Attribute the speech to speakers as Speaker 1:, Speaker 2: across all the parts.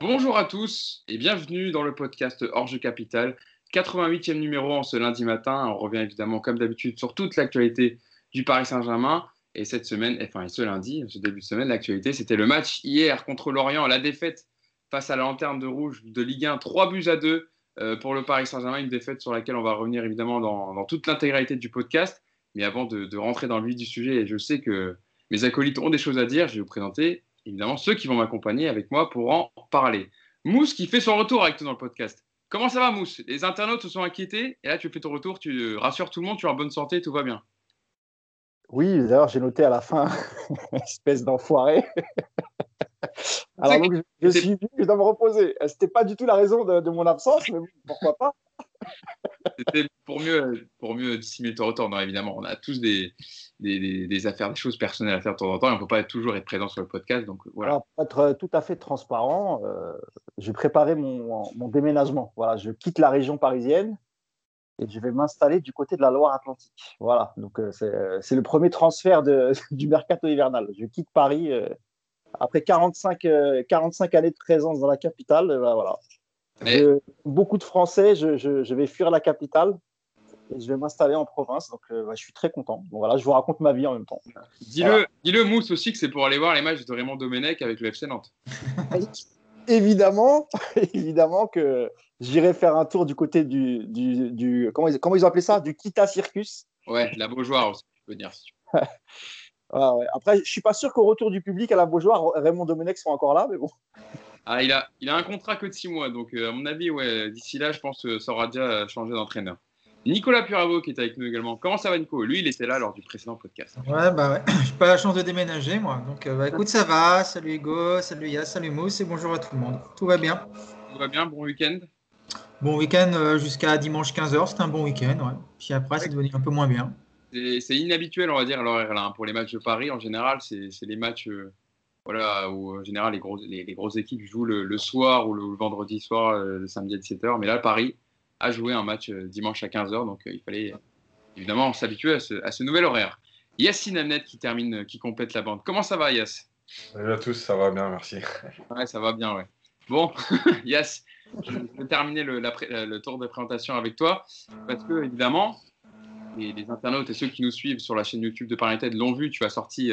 Speaker 1: Bonjour à tous et bienvenue dans le podcast Orge Capital, 88e numéro en ce lundi matin. On revient évidemment comme d'habitude sur toute l'actualité du Paris Saint-Germain. Et cette semaine, enfin ce lundi, ce début de semaine, l'actualité, c'était le match hier contre Lorient, la défaite face à la lanterne de rouge de Ligue 1, 3 buts à 2 euh, pour le Paris Saint-Germain, une défaite sur laquelle on va revenir évidemment dans, toute l'intégralité du podcast. Mais avant de, rentrer dans le vif du sujet, et je sais que mes acolytes ont des choses à dire, je vais vous présenter évidemment ceux qui vont m'accompagner avec moi pour en parler. Mousse qui fait son retour avec toi dans le podcast. Comment ça va Mousse? Les internautes se sont inquiétés et là tu fais ton retour, tu rassures tout le monde, tu es en bonne santé, tout va bien.
Speaker 2: Oui, d'ailleurs j'ai noté à la fin, espèce d'enfoiré. Alors donc, je, suis je dois me reposer. C'était pas du tout la raison de, mon absence, mais pourquoi pas?
Speaker 1: C'était pour mieux, pour mieux dissimuler ton retour. Non, évidemment, on a tous des, des, affaires, des choses personnelles à faire de temps en temps. Et on ne peut pas toujours être présent sur le podcast. Donc voilà.
Speaker 2: Alors, pour être tout à fait transparent, euh, j'ai préparé mon, mon, déménagement. Voilà, je quitte la région parisienne et je vais m'installer du côté de la Loire-Atlantique. Voilà, donc euh, c'est le premier transfert de, du mercato hivernal. Je quitte Paris euh, après 45, 45 années de présence dans la capitale. Voilà. beaucoup de Français, je, je, je vais fuir la capitale et je vais m'installer en province. Donc, euh, bah, je suis très content. Bon, voilà, je vous raconte ma vie en même temps.
Speaker 1: Dis-le, dis-le Mousse aussi que c'est pour aller voir les matchs de Raymond Domenech avec le FC Nantes.
Speaker 2: évidemment, évidemment que j'irai faire un tour du côté du, du, du comment, ils, comment ils ont appelé ça, du Kita Circus.
Speaker 1: Ouais, la Beaujoire aussi, je peux dire.
Speaker 2: ah, ouais. Après, je suis pas sûr qu'au retour du public à la Beaujoire, Raymond Domenech soit encore là, mais bon.
Speaker 1: Ah, il a, il a un contrat que de 6 mois, donc euh, à mon avis, ouais, d'ici là, je pense que ça aura déjà changé d'entraîneur. Nicolas Puravo qui est avec nous également. Comment ça va Nico? Lui, il était là lors du précédent podcast.
Speaker 3: Ouais, bah ouais. J'ai pas la chance de déménager moi. Donc euh, bah, écoute, ça va. Salut Hugo, salut Yass, salut Mousse et bonjour à tout le monde. Tout va bien.
Speaker 1: Tout va bien, bon week-end?
Speaker 3: Bon week-end euh, jusqu'à dimanche 15h, c'était un bon week-end. Ouais. Puis après, c'est devenu un peu moins bien.
Speaker 1: C'est inhabituel, on va dire, l'horaire là. Hein. Pour les matchs de Paris, en général, c'est les matchs euh, voilà, où en général les, grosses, les, grosses équipes jouent le, soir ou le, vendredi soir, le samedi à 17h. Mais là, Paris, à jouer un match euh, dimanche à 15h. Donc euh, il fallait évidemment s'habituer à ce, nouvel horaire. Yassine Amnet qui termine, euh, qui complète la bande. Comment ça va, Yass?
Speaker 4: Salut à tous, ça va bien, merci.
Speaker 1: Ouais, ça va bien, ouais. Bon, Yass, je vais terminer le, le, tour de présentation avec toi parce que, évidemment, les, internautes et ceux qui nous suivent sur la chaîne YouTube de Paris l'ont vu, tu as sorti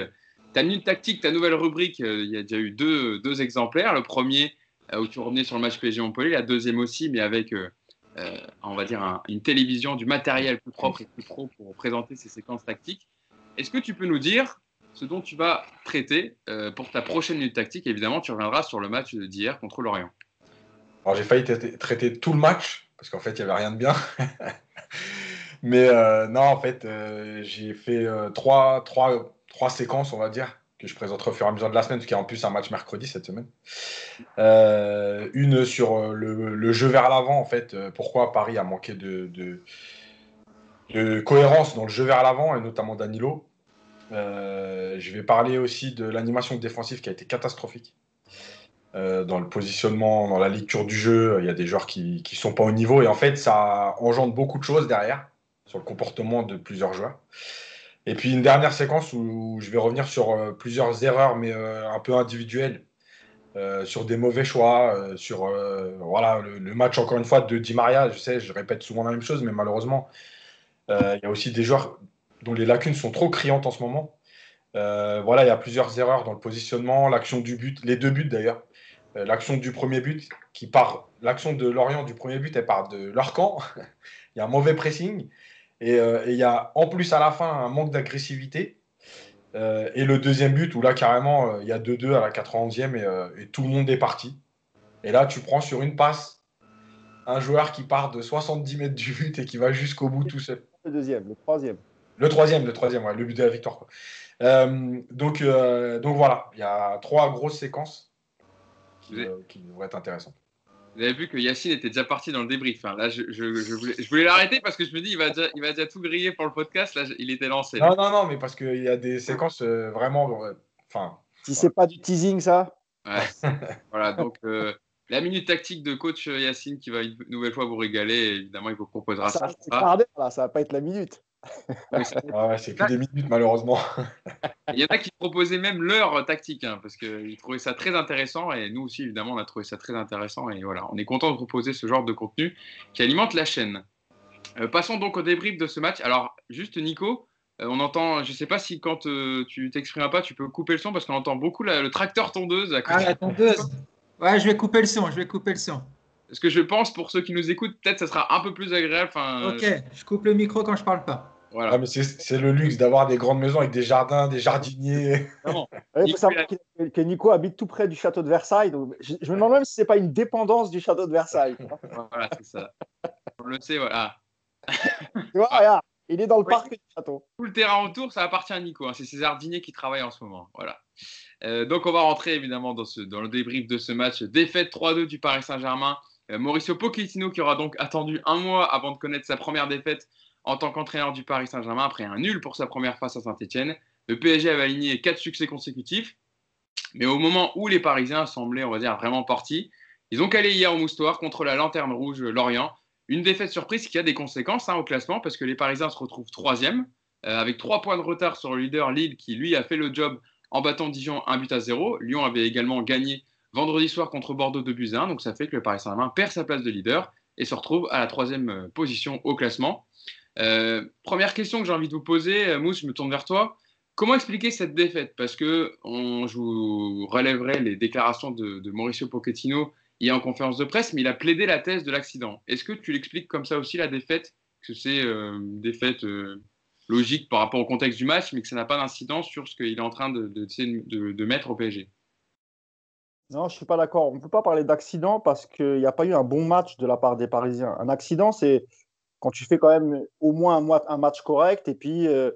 Speaker 1: ta minute tactique, ta nouvelle rubrique. il y a déjà eu deux, deux exemplaires. Le premier, où tu revenais sur le match PSG Montpellier, la deuxième aussi, mais avec euh, on va dire, une télévision, du matériel plus propre et plus pro pour présenter ces séquences tactiques. Est-ce que tu peux nous dire ce dont tu vas traiter euh, pour ta prochaine minute tactique? Évidemment, tu reviendras sur le match d'hier contre Lorient.
Speaker 4: Alors, j'ai failli traiter tout le match, parce qu'en fait, il n'y avait rien de bien. Mais euh, non, en fait, j'ai fait trois, trois, trois séquences, on va dire, que je présenterai au fur et à mesure de la semaine, parce qu'il y a en plus un match mercredi cette semaine. Euh, une sur euh, le, jeu vers l'avant, en fait, euh, pourquoi Paris a manqué de, de, cohérence dans le jeu vers l'avant, et notamment Danilo. je vais parler aussi de l'animation défensive qui a été catastrophique. dans le positionnement, dans la lecture du jeu, il y a des joueurs qui ne sont pas au niveau, et en fait, ça engendre beaucoup de choses derrière, sur le comportement de plusieurs joueurs. Et puis une dernière séquence où, je vais revenir sur euh, plusieurs erreurs, mais euh, un peu individuelles, euh, sur des mauvais choix, sur voilà, le, match, encore une fois, de Di Maria. Je sais, je répète souvent la même chose, mais malheureusement, il y a aussi des joueurs dont les lacunes sont trop criantes en ce moment. voilà, il y a plusieurs erreurs dans le positionnement, l'action du but, les deux buts d'ailleurs. l'action du premier but qui part, l'action de Lorient du premier but, elle part de leur camp. il y a un mauvais pressing. Euh, et il y a en plus à la fin un manque d'agressivité. Euh, et le deuxième but où là carrément euh, il y a 2-2 à la 91e et, et, tout le monde est parti. Et là tu prends sur une passe un joueur qui part de 70 mètres du but et qui va jusqu'au bout tout seul.
Speaker 2: Le deuxième, le troisième.
Speaker 4: Le troisième, le troisième, ouais, le but de la victoire. donc, donc voilà, il y a trois grosses séquences qui, qui devraient être intéressantes.
Speaker 1: Vous avez vu que Yacine était déjà parti dans le débrief. Hein. Là, je, voulais, l'arrêter parce que je me dis, il va, déjà, il va déjà tout griller pour le podcast. Là, il était lancé.
Speaker 4: Non, non, non, mais parce qu'il y a des séquences euh, vraiment.
Speaker 2: Euh, enfin. si c'est pas du teasing, ça?
Speaker 1: Ouais. voilà, donc euh, la minute tactique de coach Yacine qui va une nouvelle fois vous régaler. Évidemment, il vous proposera ça.
Speaker 2: Ça, là, ça va pas être la minute.
Speaker 4: ouais, c'est que des minutes, malheureusement.
Speaker 1: Il y en a qui proposaient même leur tactique, hein, parce qu'ils trouvaient ça très intéressant, et nous aussi, évidemment, on a trouvé ça très intéressant, et voilà, on est content de proposer ce genre de contenu qui alimente la chaîne. Euh, passons donc au débrief de ce match. Alors, juste Nico, euh, on entend, je ne sais pas si quand euh, tu t'exprimes pas, tu peux couper le son, parce qu'on entend beaucoup le tracteur tondeuse. À
Speaker 3: ah, la tondeuse Ouais, je vais couper le son, je vais couper le son.
Speaker 1: Ce que je pense, pour ceux qui nous écoutent, peut-être ça sera un peu plus agréable.
Speaker 3: ok, je coupe le micro quand je parle pas.
Speaker 4: Voilà. Ah, mais c'est le luxe d'avoir des grandes maisons avec des jardins, des jardiniers.
Speaker 2: Il faut savoir que Nico habite tout près du château de Versailles. Donc je, me demande même si ce n'est pas une dépendance du château de Versailles.
Speaker 1: voilà, c'est ça. On le sait, voilà.
Speaker 2: tu vois, regarde, il est dans le parc du château.
Speaker 1: Tout le terrain autour, ça appartient à Nico. Hein. C'est ses jardiniers qui travaillent en ce moment. Voilà. Euh, donc, on va rentrer évidemment dans, ce, dans le débrief de ce match. Défaite 3-2 du Paris Saint-Germain. Euh, Mauricio Pochettino qui aura donc attendu un mois avant de connaître sa première défaite en tant qu'entraîneur du Paris Saint-Germain après un nul pour sa première face à Saint-Etienne. Le PSG avait aligné quatre succès consécutifs. Mais au moment où les Parisiens semblaient, on va dire, vraiment partis, ils ont calé hier au Moustoir contre la Lanterne Rouge Lorient. Une défaite surprise qui a des conséquences hein, au classement parce que les Parisiens se retrouvent troisième euh, avec trois points de retard sur le leader Lille qui lui a fait le job en battant Dijon un but à zéro. Lyon avait également gagné vendredi soir contre Bordeaux de 1, donc ça fait que le Paris Saint-Germain perd sa place de leader et se retrouve à la troisième euh, position au classement. Euh, première question que j'ai envie de vous poser, Mousse, je me tourne vers toi. Comment expliquer cette défaite? Parce que je vous relèverai les déclarations de, Mauricio Pochettino est en conférence de presse, mais il a plaidé la thèse de l'accident. Est-ce que tu l'expliques comme ça aussi, la défaite? Que c'est euh, une défaite euh, logique par rapport au contexte du match, mais que ça n'a pas d'incidence sur ce qu'il est en train de, mettre au PSG
Speaker 2: Non, je ne suis pas d'accord. On ne peut pas parler d'accident parce qu'il n'y a pas eu un bon match de la part des Parisiens. Un accident, c'est quand tu fais quand même au moins un, match correct et puis. Euh,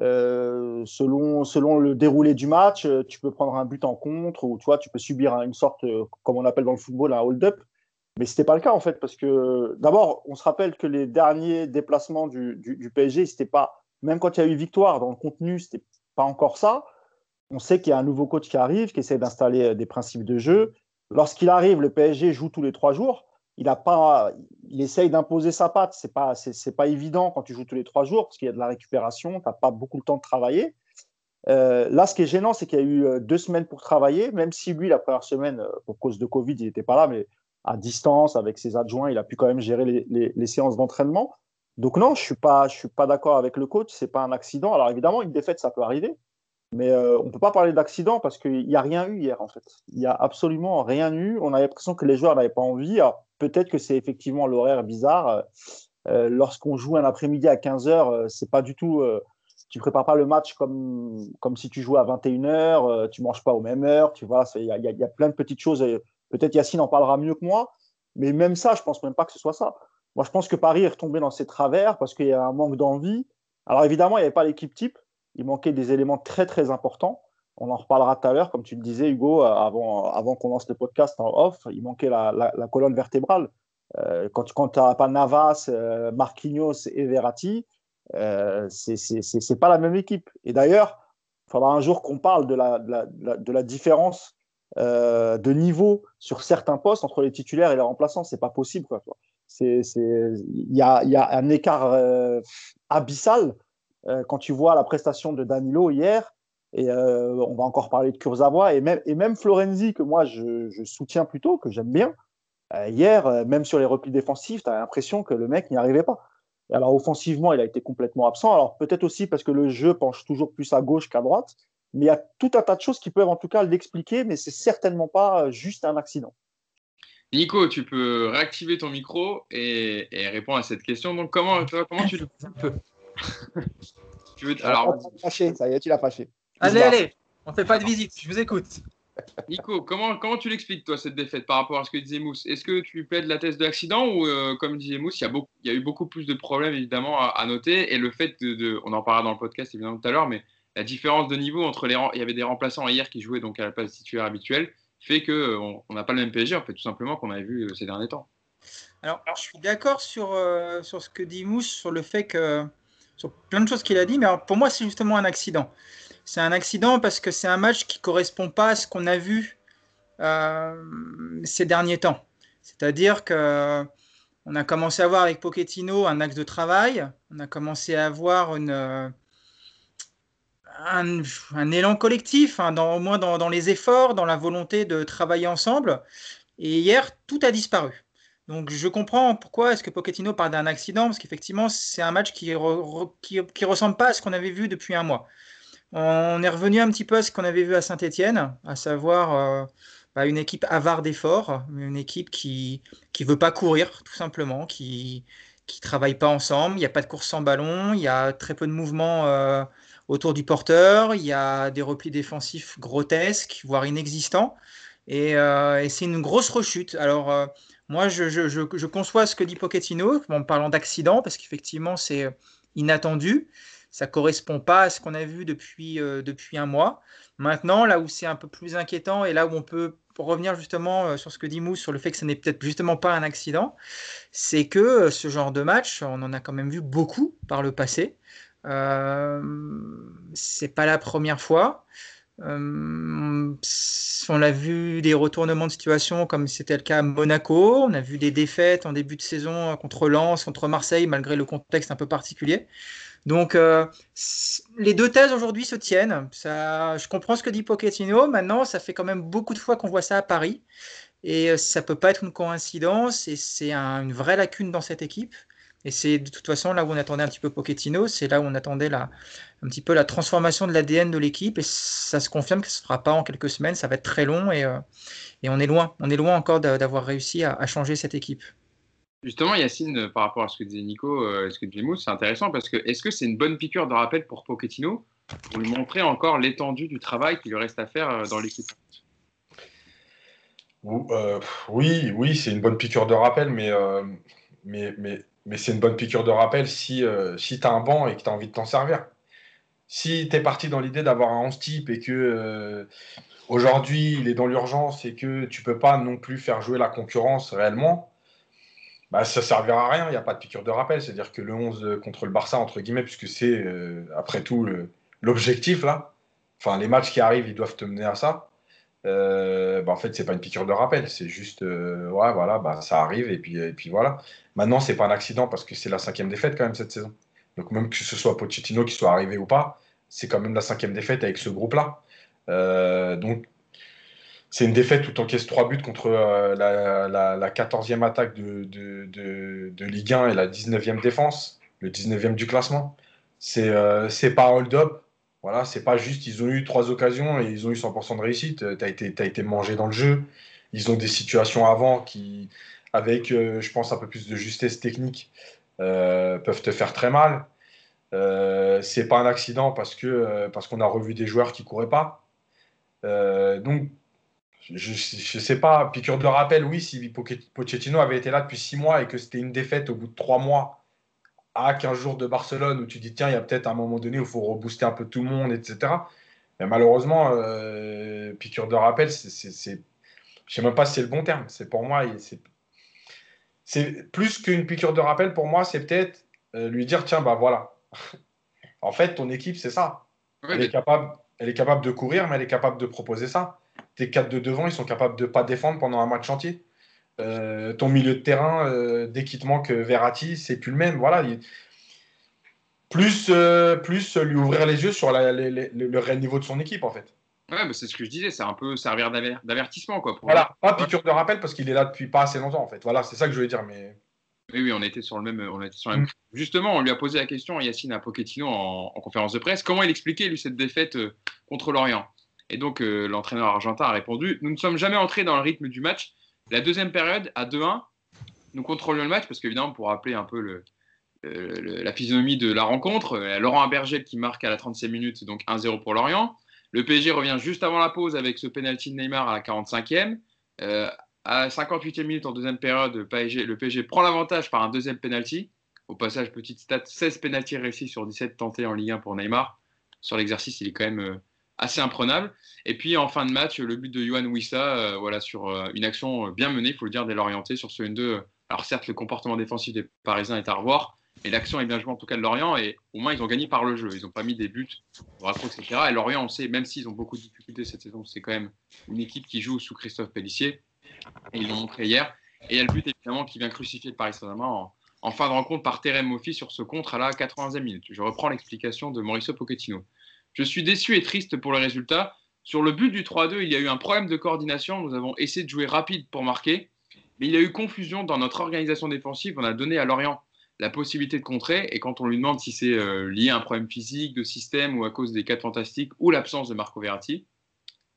Speaker 2: euh, selon, selon le déroulé du match, euh, tu peux prendre un but en contre ou tu, tu peux subir une sorte, comme on appelle dans le football, un hold-up. Mais ce n'était pas le cas en fait, parce que d'abord, on se rappelle que les derniers déplacements du, du, PSG, c'était pas, même quand il y a eu victoire dans le contenu, c'était pas encore ça. On sait qu'il y a un nouveau coach qui arrive, qui essaie d'installer des principes de jeu. Lorsqu'il arrive, le PSG joue tous les trois jours il a pas, il essaye d'imposer sa patte. C'est pas, c'est, pas évident quand tu joues tous les trois jours parce qu'il y a de la récupération, tu n'as pas beaucoup de temps de travailler. Euh, là, ce qui est gênant, c'est qu'il y a eu euh, deux semaines pour travailler, même si lui, la première semaine, euh, pour cause de Covid, il n'était pas là, mais à distance, avec ses adjoints, il a pu quand même gérer les, séances d'entraînement. Donc non, je suis pas, suis pas d'accord avec le coach. C'est pas un accident. Alors évidemment, une défaite, ça peut arriver, mais on ne peut pas parler d'accident parce qu'il n'y a rien eu hier en fait. Il n'y a absolument rien eu. On a l'impression que les joueurs n'avaient pas envie peut-être que c'est effectivement l'horaire bizarre. Euh, euh, lorsqu'on joue un après-midi à 15h, euh, c'est pas du tout. tu prépares pas le match comme, comme si tu jouais à 21h, tu manges pas aux mêmes heures, tu vois. Il y, y, a plein de petites choses. Peut-être Yacine en parlera mieux que moi, mais même ça, je pense même pas que ce soit ça. Moi, je pense que Paris est retombé dans ses travers parce qu'il y a un manque d'envie. Alors évidemment, il n'y avait pas l'équipe type. Il manquait des éléments très très importants. On en reparlera tout à l'heure, comme tu le disais, Hugo, euh, avant, qu'on lance le podcast en off, il manquait la, colonne vertébrale. Euh, quand, tu n'as pas Navas, euh, Marquinhos et Verratti, euh, c'est pas la même équipe. Et d'ailleurs, il faudra un jour qu'on parle de la, différence de niveau sur certains postes entre les titulaires et les remplaçants. C'est pas possible. Il y a, un écart abyssal quand tu vois la prestation de Danilo hier et euh, on va encore parler de Kurzawa et même, et Florenzi, que moi je, soutiens plutôt, que j'aime bien. Euh, hier, euh, même sur les replis défensifs, tu as l'impression que le mec n'y arrivait pas. alors offensivement, il a été complètement absent. Alors peut-être aussi parce que le jeu penche toujours plus à gauche qu'à droite. Mais il y a tout un tas de choses qui peuvent en tout cas l'expliquer, mais c'est certainement pas juste un accident.
Speaker 1: Nico, tu peux réactiver ton micro et, répondre à cette question. Donc comment, comment tu le
Speaker 2: tu veux, alors, ça y est, tu l'as fâché.
Speaker 3: Allez, allez, on fait pas de visite, je vous écoute.
Speaker 1: Nico, comment, comment tu l'expliques, toi, cette défaite par rapport à ce que disait Mousse? Est-ce que tu plaides la thèse de l'accident ou, euh, comme disait Mousse, il y, a beaucoup, il y a eu beaucoup plus de problèmes, évidemment, à, noter Et le fait de, On en parlera dans le podcast, évidemment, tout à l'heure, mais la différence de niveau entre les. Il y avait des remplaçants hier qui jouaient donc à la place titulaire habituelle, fait qu'on euh, n'a pas le même PSG, en fait, tout simplement, qu'on avait vu euh, ces derniers temps.
Speaker 3: Alors, je suis d'accord sur, sur ce que dit Mousse, sur le fait que. Sur plein de choses qu'il a dit, mais pour moi, c'est justement un accident c'est un accident parce que c'est un match qui correspond pas à ce qu'on a vu euh, ces derniers temps. C'est-à-dire que on a commencé à voir avec Pochettino un axe de travail. On a commencé à avoir euh, un, élan collectif, hein, dans, au moins dans, les efforts, dans la volonté de travailler ensemble. Et hier, tout a disparu. Donc je comprends pourquoi est-ce que Pochettino parle d'un accident, parce qu'effectivement, c'est un match qui ne qui, ressemble pas à ce qu'on avait vu depuis un mois. On est revenu un petit peu à ce qu'on avait vu à Saint-Etienne, à savoir euh, bah, une équipe avare d'efforts, une équipe qui ne veut pas courir, tout simplement, qui ne travaille pas ensemble, il n'y a pas de course sans ballon, il y a très peu de mouvements euh, autour du porteur, il y a des replis défensifs grotesques, voire inexistants, et, euh, c'est une grosse rechute. Alors, euh, moi, je, conçois ce que dit Pochettino en parlant d'accident, parce qu'effectivement, c'est inattendu. Ça ne correspond pas à ce qu'on a vu depuis, euh, depuis un mois. Maintenant, là où c'est un peu plus inquiétant et là où on peut revenir justement sur ce que dit Mousse, sur le fait que ce n'est peut-être justement pas un accident, c'est que ce genre de match, on en a quand même vu beaucoup par le passé. Euh, c'est pas la première fois. Euh, on a vu des retournements de situation comme c'était le cas à Monaco. On a vu des défaites en début de saison contre Lens, contre Marseille, malgré le contexte un peu particulier. Donc, euh, les deux thèses aujourd'hui se tiennent. Ça, je comprends ce que dit Pochettino. Maintenant, ça fait quand même beaucoup de fois qu'on voit ça à Paris. Et ça peut pas être une coïncidence. Et c'est une vraie lacune dans cette équipe. Et c'est de toute façon là où on attendait un petit peu Pochettino, c'est là où on attendait la, un petit peu la transformation de l'ADN de l'équipe. Et ça se confirme que ce ne sera pas en quelques semaines, ça va être très long et, euh, et on est loin. On est loin encore d'avoir réussi à, changer cette équipe.
Speaker 1: Justement, Yacine, par rapport à ce que disait Nico, euh, ce que disait Mousse, c'est intéressant parce que est-ce que c'est une bonne piqûre de rappel pour Pochettino pour lui montrer encore l'étendue du travail qu'il lui reste à faire euh, dans l'équipe?
Speaker 4: Oui, oui, c'est une bonne piqûre de rappel, mais, mais, mais mais c'est une bonne piqûre de rappel si, euh, si tu as un banc et que tu as envie de t'en servir. Si tu es parti dans l'idée d'avoir un 11 type et que euh, aujourd'hui il est dans l'urgence et que tu peux pas non plus faire jouer la concurrence réellement, bah, ça servira à rien. Il n'y a pas de piqûre de rappel. C'est-à-dire que le 11 contre le Barça, entre guillemets, puisque c'est euh, après tout l'objectif là, enfin les matchs qui arrivent, ils doivent te mener à ça. Euh, bah, en fait, c'est pas une piqûre de rappel, c'est juste, euh, voilà, bah, ça arrive et puis, voilà. Maintenant, c'est pas un accident parce que c'est la cinquième défaite quand même cette saison. Donc même que ce soit Pochettino qui soit arrivé ou pas, c'est quand même la cinquième défaite avec ce groupe-là. Euh, donc c'est une défaite où tu encaisses trois buts contre la, la, 14e attaque de, Ligue 1 et la 19e défense, le 19e du classement. C'est c'est pas hold-up, voilà, c'est pas juste, ils ont eu trois occasions et ils ont eu 100% de réussite. Tu as été, été mangé dans le jeu. Ils ont des situations avant qui, avec, euh, je pense, un peu plus de justesse technique, euh, peuvent te faire très mal. Euh, c'est pas un accident parce que euh, parce qu'on a revu des joueurs qui couraient pas. donc, je, je sais pas, piqûre de rappel, oui, si Pochettino avait été là depuis six mois et que c'était une défaite au bout de trois mois à 15 jours de Barcelone où tu dis tiens, il y a peut-être un moment donné où il faut rebooster un peu tout le monde, etc. Mais malheureusement, euh, piqûre de rappel, c'est, je sais même pas si c'est le bon terme. C'est pour moi, c'est, c'est plus qu'une piqûre de rappel. Pour moi, c'est peut-être euh, lui dire tiens, bah voilà. en fait, ton équipe, c'est ça. elle, est capable, elle est capable de courir, mais elle est capable de proposer ça. Tes quatre de devant, ils sont capables de pas défendre pendant un match entier. Euh, ton milieu de terrain, euh, dès qu'il te manque Verratti, c'est plus le même. Voilà. Plus, euh, plus lui ouvrir les yeux sur le réel niveau de son équipe, en fait.
Speaker 1: Ouais, c'est ce que je disais, c'est un peu servir d'avertissement. Quoi,
Speaker 4: voilà, pas piqûre de rappel parce qu'il est là depuis pas assez longtemps, en fait. Voilà, c'est ça que je voulais dire. Mais...
Speaker 1: Oui, oui, on était sur le même. On était sur mm. Justement, on lui a posé la question, Yacine à Pochettino, en, en, conférence de presse, comment il expliquait, lui, cette défaite contre l'Orient? Et donc, l'entraîneur argentin a répondu Nous ne sommes jamais entrés dans le rythme du match la deuxième période, à 2-1, nous contrôlions le match parce qu'évidemment, pour rappeler un peu le, la physionomie de la rencontre, euh, Laurent Abergel qui marque à la 36e minute, donc 1-0 pour Lorient. Le PSG revient juste avant la pause avec ce penalty de Neymar à la 45e. Euh, à 58e minute en deuxième période, le PSG, prend l'avantage par un deuxième penalty. Au passage, petite stat, 16 penalties réussis sur 17 tentés en Ligue 1 pour Neymar. Sur l'exercice, il est quand même euh, assez imprenable. Et puis en fin de match, le but de Johan Wissa, euh, voilà, sur euh, une action bien menée, il faut le dire, dès sur ce N2. Alors certes, le comportement défensif des Parisiens est à revoir, mais l'action est bien jouée en tout cas de Lorient, et au moins ils ont gagné par le jeu. Ils n'ont pas mis des buts, etc. Et Lorient, on sait, même s'ils ont beaucoup de difficultés cette saison, c'est quand même une équipe qui joue sous Christophe Pellissier, et ils l'ont montré hier. Et il y a le but évidemment qui vient crucifier le Paris Saint-Germain en, fin de rencontre par Terem Moffi sur ce contre à la 80e minute. Je reprends l'explication de Mauricio Pochettino. Je suis déçu et triste pour le résultat. Sur le but du 3-2, il y a eu un problème de coordination. Nous avons essayé de jouer rapide pour marquer, mais il y a eu confusion dans notre organisation défensive. On a donné à Lorient la possibilité de contrer, et quand on lui demande si c'est euh, lié à un problème physique, de système ou à cause des quatre fantastiques ou l'absence de Marco Verratti,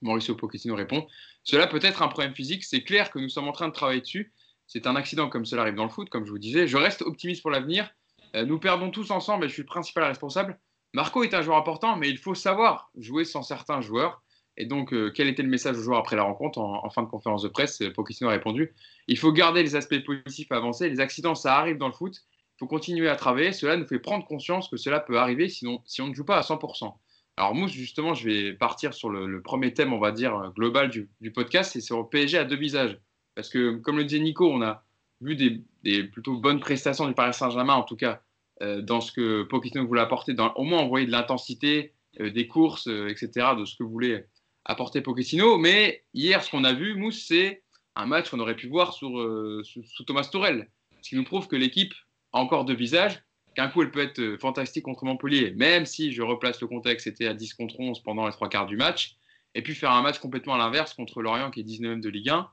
Speaker 1: Mauricio Pochettino répond Cela peut être un problème physique, c'est clair que nous sommes en train de travailler dessus. C'est un accident comme cela arrive dans le foot, comme je vous disais. Je reste optimiste pour l'avenir. Euh, nous perdons tous ensemble et je suis le principal responsable. Marco est un joueur important, mais il faut savoir jouer sans certains joueurs. Et donc, euh, quel était le message aux joueurs après la rencontre en, fin de conférence de presse? Pochettino a répondu il faut garder les aspects positifs à avancer. Les accidents, ça arrive dans le foot. Il faut continuer à travailler. Cela nous fait prendre conscience que cela peut arriver si on ne joue pas à 100%. Alors, Mousse, justement, je vais partir sur le, premier thème, on va dire, global du, podcast, c'est sur PSG à deux visages. Parce que, comme le disait Nico, on a vu des, plutôt bonnes prestations du Paris Saint-Germain, en tout cas, euh, dans ce que Pochettino voulait apporter, au moins envoyer de l'intensité, euh, des courses, euh, etc., de ce que voulait apporter Pochettino. Mais hier, ce qu'on a vu, Mousse, c'est un match qu'on aurait pu voir sous, sous, Thomas Tourel. Ce qui nous prouve que l'équipe a encore deux visages qu'un coup elle peut être euh, fantastique contre Montpellier, même si je replace le contexte, c'était à 10 contre 11 pendant les trois quarts du match, et puis faire un match complètement à l'inverse contre Lorient qui est 19e de Ligue 1, euh,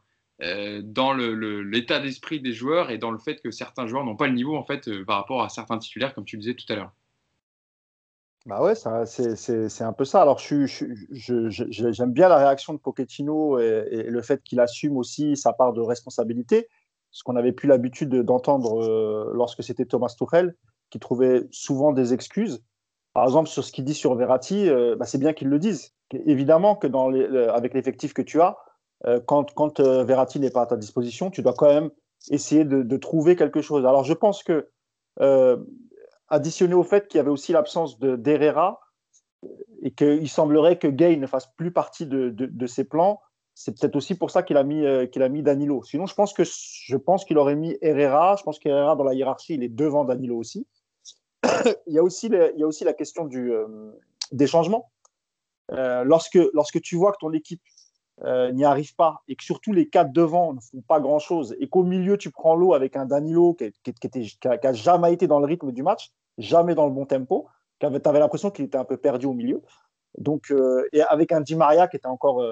Speaker 1: dans l'état d'esprit des joueurs et dans le fait que certains joueurs n'ont pas le niveau en fait euh, par rapport à certains titulaires, comme tu le disais tout à l'heure.
Speaker 2: Bah ouais, c'est un peu ça. Alors, j'aime bien la réaction de Pochettino et, le fait qu'il assume aussi sa part de responsabilité, ce qu'on n'avait plus l'habitude d'entendre lorsque c'était Thomas Tuchel qui trouvait souvent des excuses. Par exemple, sur ce qu'il dit sur Verratti, euh, bah, c'est bien qu'ils le disent. Évidemment que dans avec l'effectif que tu as, euh, quand, quand euh, Verratti n'est pas à ta disposition, tu dois quand même essayer de, trouver quelque chose. Alors, je pense que, additionné au fait qu'il y avait aussi l'absence d'Herrera et qu'il semblerait que Gay ne fasse plus partie de, de ses plans, c'est peut-être aussi pour ça qu'il a mis qu'il a mis Danilo. Sinon, je pense que je qu'il aurait mis Herrera. Je pense qu'Herrera dans la hiérarchie, il est devant Danilo aussi. il, y a aussi il y a aussi la question du, euh, des changements. Euh, lorsque, lorsque tu vois que ton équipe euh, n'y arrive pas et que surtout les quatre devant ne font pas grand-chose et qu'au milieu tu prends l'eau avec un Danilo qui, n'a jamais été dans le rythme du match, jamais dans le bon tempo, tu avais l'impression qu'il était un peu perdu au milieu. Donc, et avec un Di Maria qui était encore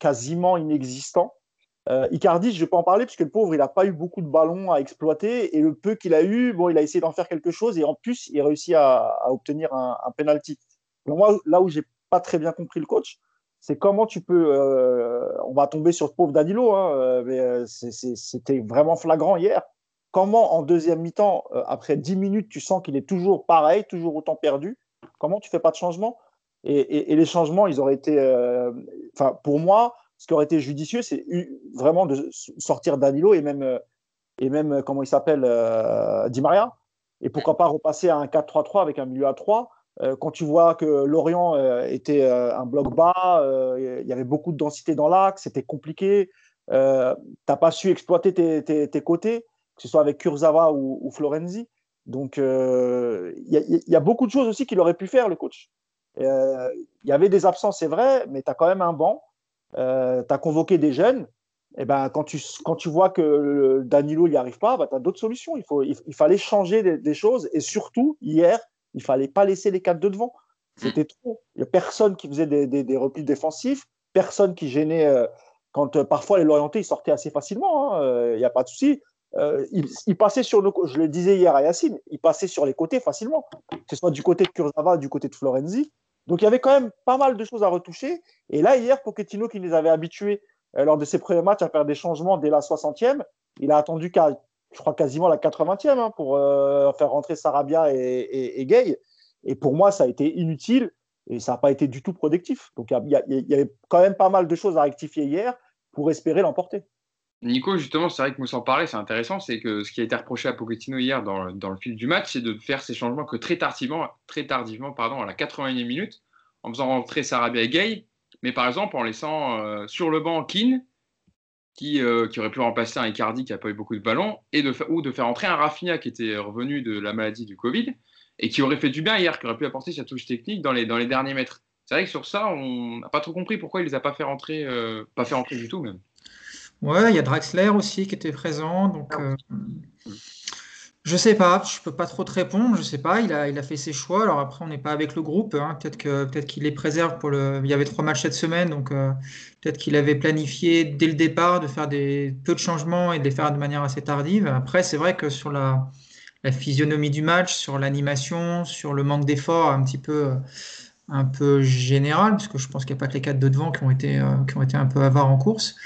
Speaker 2: quasiment inexistant, euh, Icardi, je ne vais pas en parler puisque le pauvre, il n'a pas eu beaucoup de ballons à exploiter et le peu qu'il a eu, bon, il a essayé d'en faire quelque chose et en plus, il réussit à, à obtenir un, penalty. moi, là où j'ai pas très bien compris le coach, c'est comment tu peux. Euh, on va tomber sur le pauvre Danilo, hein, euh, mais euh, c'était vraiment flagrant hier. Comment en deuxième mi-temps, après 10 minutes, tu sens qu'il est toujours pareil, toujours autant perdu? Comment tu fais pas de changement? Et, et, les changements, ils auraient été. Enfin, pour moi, ce qui aurait été judicieux, c'est vraiment de sortir Danilo et même, et même comment il s'appelle, euh, Di Maria. Et pourquoi pas repasser à un 4-3-3 avec un milieu à 3 quand tu vois que Lorient était un bloc bas, il y avait beaucoup de densité dans l'axe, c'était compliqué, tu n'as pas su exploiter tes, côtés, que ce soit avec Kurzawa ou, Florenzi. Donc, il y, a beaucoup de choses aussi qu'il aurait pu faire, le coach. Il y avait des absences, c'est vrai, mais tu as quand même un banc euh, tu as convoqué des jeunes, et eh ben, quand, tu, vois que Danilo n'y arrive pas, bah, tu as d'autres solutions. Il, fallait changer des, choses. Et surtout, hier, il fallait pas laisser les quatre de devant. C'était trop. Il n'y a personne qui faisait des, replis défensifs, personne qui gênait. Euh, quand euh, parfois les Lorientais ils sortaient assez facilement, hein, il n'y a pas de souci. il, il, passait sur nos, je le disais hier à Yacine, il passait sur les côtés facilement, que ce soit du côté de Kurzawa, du côté de Florenzi. Donc il y avait quand même pas mal de choses à retoucher. Et là, hier, Pochettino, qui les avait habitués euh, lors de ses premiers matchs à faire des changements dès la 60e, il a attendu qu'à, je crois, quasiment la 80e hein, pour euh, faire rentrer Sarabia et, Gay. Et pour moi, ça a été inutile et ça n'a pas été du tout productif. Donc il y, y, avait quand même pas mal de choses à rectifier hier pour espérer l'emporter.
Speaker 1: Nico, justement, c'est vrai que nous en parler, c'est intéressant, c'est que ce qui a été reproché à Pochettino hier dans, le fil du match, c'est de faire ces changements que très tardivement, très tardivement pardon, à la 81e minute, en faisant rentrer Sarabia et Gay, mais par exemple en laissant euh, sur le banc Keane, qui, euh, qui, aurait pu remplacer un Icardi qui n'a pas eu beaucoup de ballons, et de, ou de faire entrer un Rafinha qui était revenu de la maladie du Covid, et qui aurait fait du bien hier, qui aurait pu apporter sa touche technique dans les, dans les derniers mètres. C'est vrai que sur ça, on n'a pas trop compris pourquoi il ne les a pas fait rentrer, euh, pas fait rentrer du tout même.
Speaker 3: Ouais, il y a Draxler aussi qui était présent. Donc, euh, je sais pas, je peux pas trop te répondre. Je sais pas, il a, il a fait ses choix. Alors après, on n'est pas avec le groupe. Hein. Peut-être que peut-être qu'il les préserve pour le. Il y avait trois matchs cette semaine, donc euh, peut-être qu'il avait planifié dès le départ de faire des peu de changements et de les faire de manière assez tardive. Après, c'est vrai que sur la, la physionomie du match, sur l'animation, sur le manque d'effort, un petit peu un peu général, parce que je pense qu'il n'y a pas que les quatre de devant qui ont été euh, qui ont été un peu avares en course.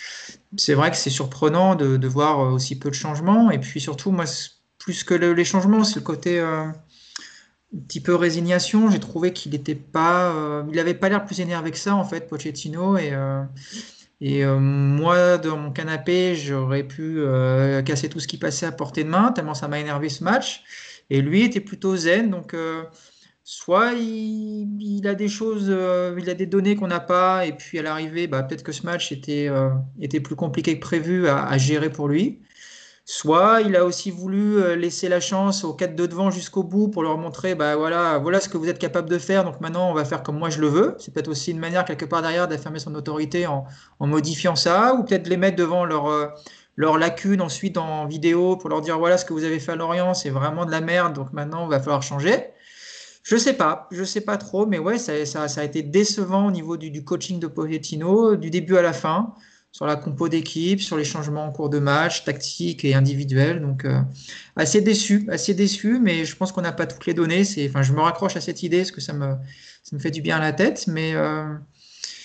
Speaker 3: C'est vrai que c'est surprenant de, de voir aussi peu de changements. Et puis surtout, moi plus que les changements, c'est le côté euh, un petit peu résignation. J'ai trouvé qu'il n'était pas, euh, il n'avait pas l'air plus énervé que ça en fait, Pochettino. Et, euh, moi, dans mon canapé, j'aurais pu casser tout ce qui passait à portée de main, tellement ça m'a énervé ce match. Et lui était plutôt zen, donc soit il, a des choses, il a des données qu'on n'a pas, et puis à l'arrivée, bah, peut-être que ce match était, était plus compliqué que prévu à gérer pour lui. Soit il a aussi voulu euh, laisser la chance aux quatre de devant jusqu'au bout pour leur montrer, bah voilà, voilà ce que vous êtes capable de faire, donc maintenant on va faire comme moi je le veux. C'est peut-être aussi une manière quelque part derrière d'affirmer son autorité en, modifiant ça, ou peut-être les mettre devant leur, euh, leur lacune ensuite en vidéo pour leur dire voilà ce que vous avez fait à Lorient, c'est vraiment de la merde, donc maintenant il va falloir changer. Je sais pas, je sais pas trop, mais ouais, ça, ça, a été décevant au niveau du, du coaching de Pochettino, du début à la fin sur la compo d'équipe, sur les changements en cours de match, tactiques et individuels. Donc, euh, assez déçu, assez déçu, mais je pense qu'on n'a pas toutes les données. Enfin, je me raccroche à cette idée parce que ça me, ça me fait du bien à la tête, mais euh,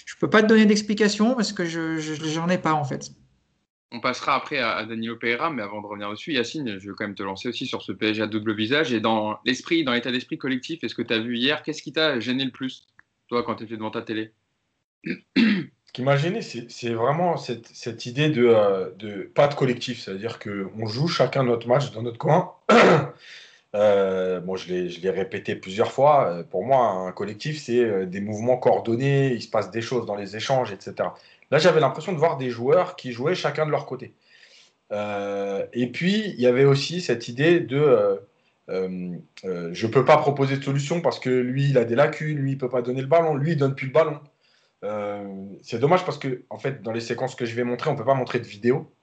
Speaker 3: je ne peux pas te donner d'explication parce que je n'en ai pas en fait.
Speaker 1: On passera après à, Danilo Pereira, mais avant de revenir dessus, Yacine, je veux quand même te lancer aussi sur ce PSG à double visage et dans l'esprit, dans l'état d'esprit collectif. Est-ce que tu as vu hier Qu'est-ce qui t'a gêné le plus, toi, quand tu étais devant ta télé?
Speaker 4: Qui m'a gêné, c'est vraiment cette, idée de, euh, de, pas de collectif, c'est-à-dire qu'on joue chacun notre match dans notre coin. euh, je l'ai répété plusieurs fois. Euh, pour moi, un collectif, c'est des mouvements coordonnés, il se passe des choses dans les échanges, etc. Là, j'avais l'impression de voir des joueurs qui jouaient chacun de leur côté. et puis, il y avait aussi cette idée de je ne peux pas proposer de solution parce que lui, il a des lacunes, lui, il ne peut pas donner le ballon, lui, il ne donne plus le ballon. Euh, c'est dommage parce que, en fait, dans les séquences que je vais montrer, on ne peut pas montrer de vidéo.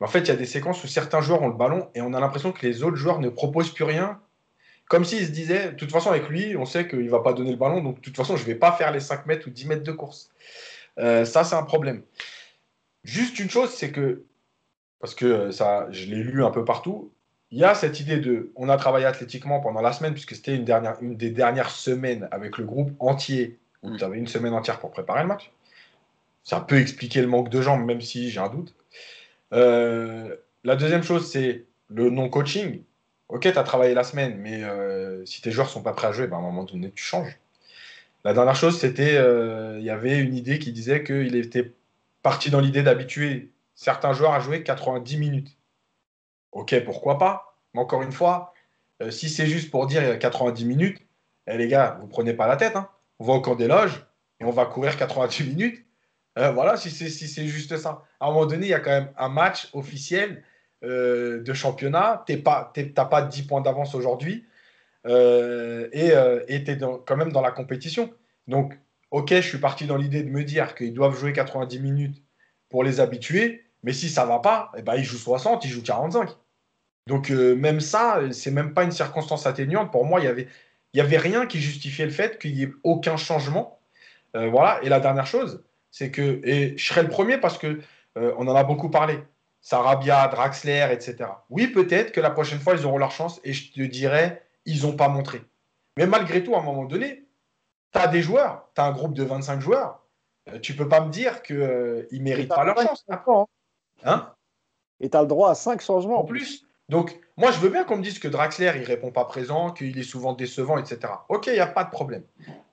Speaker 4: Mais en fait, il y a des séquences où certains joueurs ont le ballon et on a l'impression que les autres joueurs ne proposent plus rien. Comme s'ils se disaient, de toute façon, avec lui, on sait qu'il ne va pas donner le ballon, donc de toute façon, je ne vais pas faire les 5 mètres ou 10 mètres de course. Euh, ça, c'est un problème. Juste une chose, c'est que, parce que ça, je l'ai lu un peu partout, il y a cette idée de, on a travaillé athlétiquement pendant la semaine, puisque c'était une, une des dernières semaines avec le groupe entier où mm. tu avais une semaine entière pour préparer le match. Ça peut expliquer le manque de jambes, même si j'ai un doute. Euh, la deuxième chose, c'est le non-coaching. Ok, tu as travaillé la semaine, mais euh, si tes joueurs sont pas prêts à jouer, ben, à un moment donné, tu changes. La dernière chose, c'était, euh, il y avait une idée qui disait qu'il était parti dans l'idée d'habituer certains joueurs à jouer 90 minutes. Ok, pourquoi pas? Mais encore une fois, si c'est juste pour dire 90 minutes, eh, les gars, vous prenez pas la tête. Hein on va au camp des loges et on va courir 88 minutes. Euh, voilà, si c'est si juste ça. À un moment donné, il y a quand même un match officiel euh, de championnat. Tu n'as pas 10 points d'avance aujourd'hui euh, et tu es quand même dans la compétition. Donc, ok, je suis parti dans l'idée de me dire qu'ils doivent jouer 90 minutes pour les habituer, mais si ça va pas, eh ben, ils jouent 60, ils jouent 45. Donc, même ça, c'est même pas une circonstance atténuante. Pour moi, il y avait, il n'y avait rien qui justifiait le fait qu'il n'y ait aucun changement. Euh, voilà. Et la dernière chose, c'est que, et je serai le premier parce que euh, on en a beaucoup parlé, Sarabia, Draxler, etc. Oui, peut-être que la prochaine fois, ils auront leur chance et je te dirais, ils n'ont pas montré. Mais malgré tout, à un moment donné, tu as des joueurs, tu as un groupe de 25 joueurs, euh, tu peux pas me dire qu'ils ne méritent pas leur chance. Hein,
Speaker 2: hein? Et tu as le droit à 5 changements.
Speaker 4: En plus, donc, moi, je veux bien qu'on me dise que Draxler, il répond pas présent, qu'il est souvent décevant, etc. Ok, il n'y a pas de problème.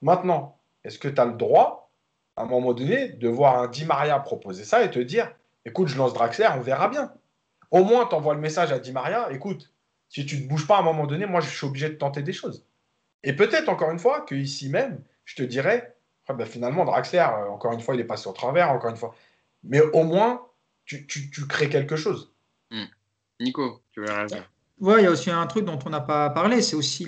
Speaker 4: Maintenant, est-ce que tu as le droit, à un moment donné, de voir un Di Maria proposer ça et te dire écoute, je lance Draxler, on verra bien. Au moins, tu envoies le message à Di Maria écoute, si tu ne bouges pas à un moment donné, moi, je suis obligé de tenter des choses. Et peut-être, encore une fois, que ici même, je te dirais ah ben, finalement, Draxler, euh, encore une fois, il est passé au travers, encore une fois. Mais au moins, tu, crées quelque chose.
Speaker 1: Hmm. Nico, tu veux
Speaker 3: réagir Ouais, il y a aussi un truc dont on n'a pas parlé, c'est aussi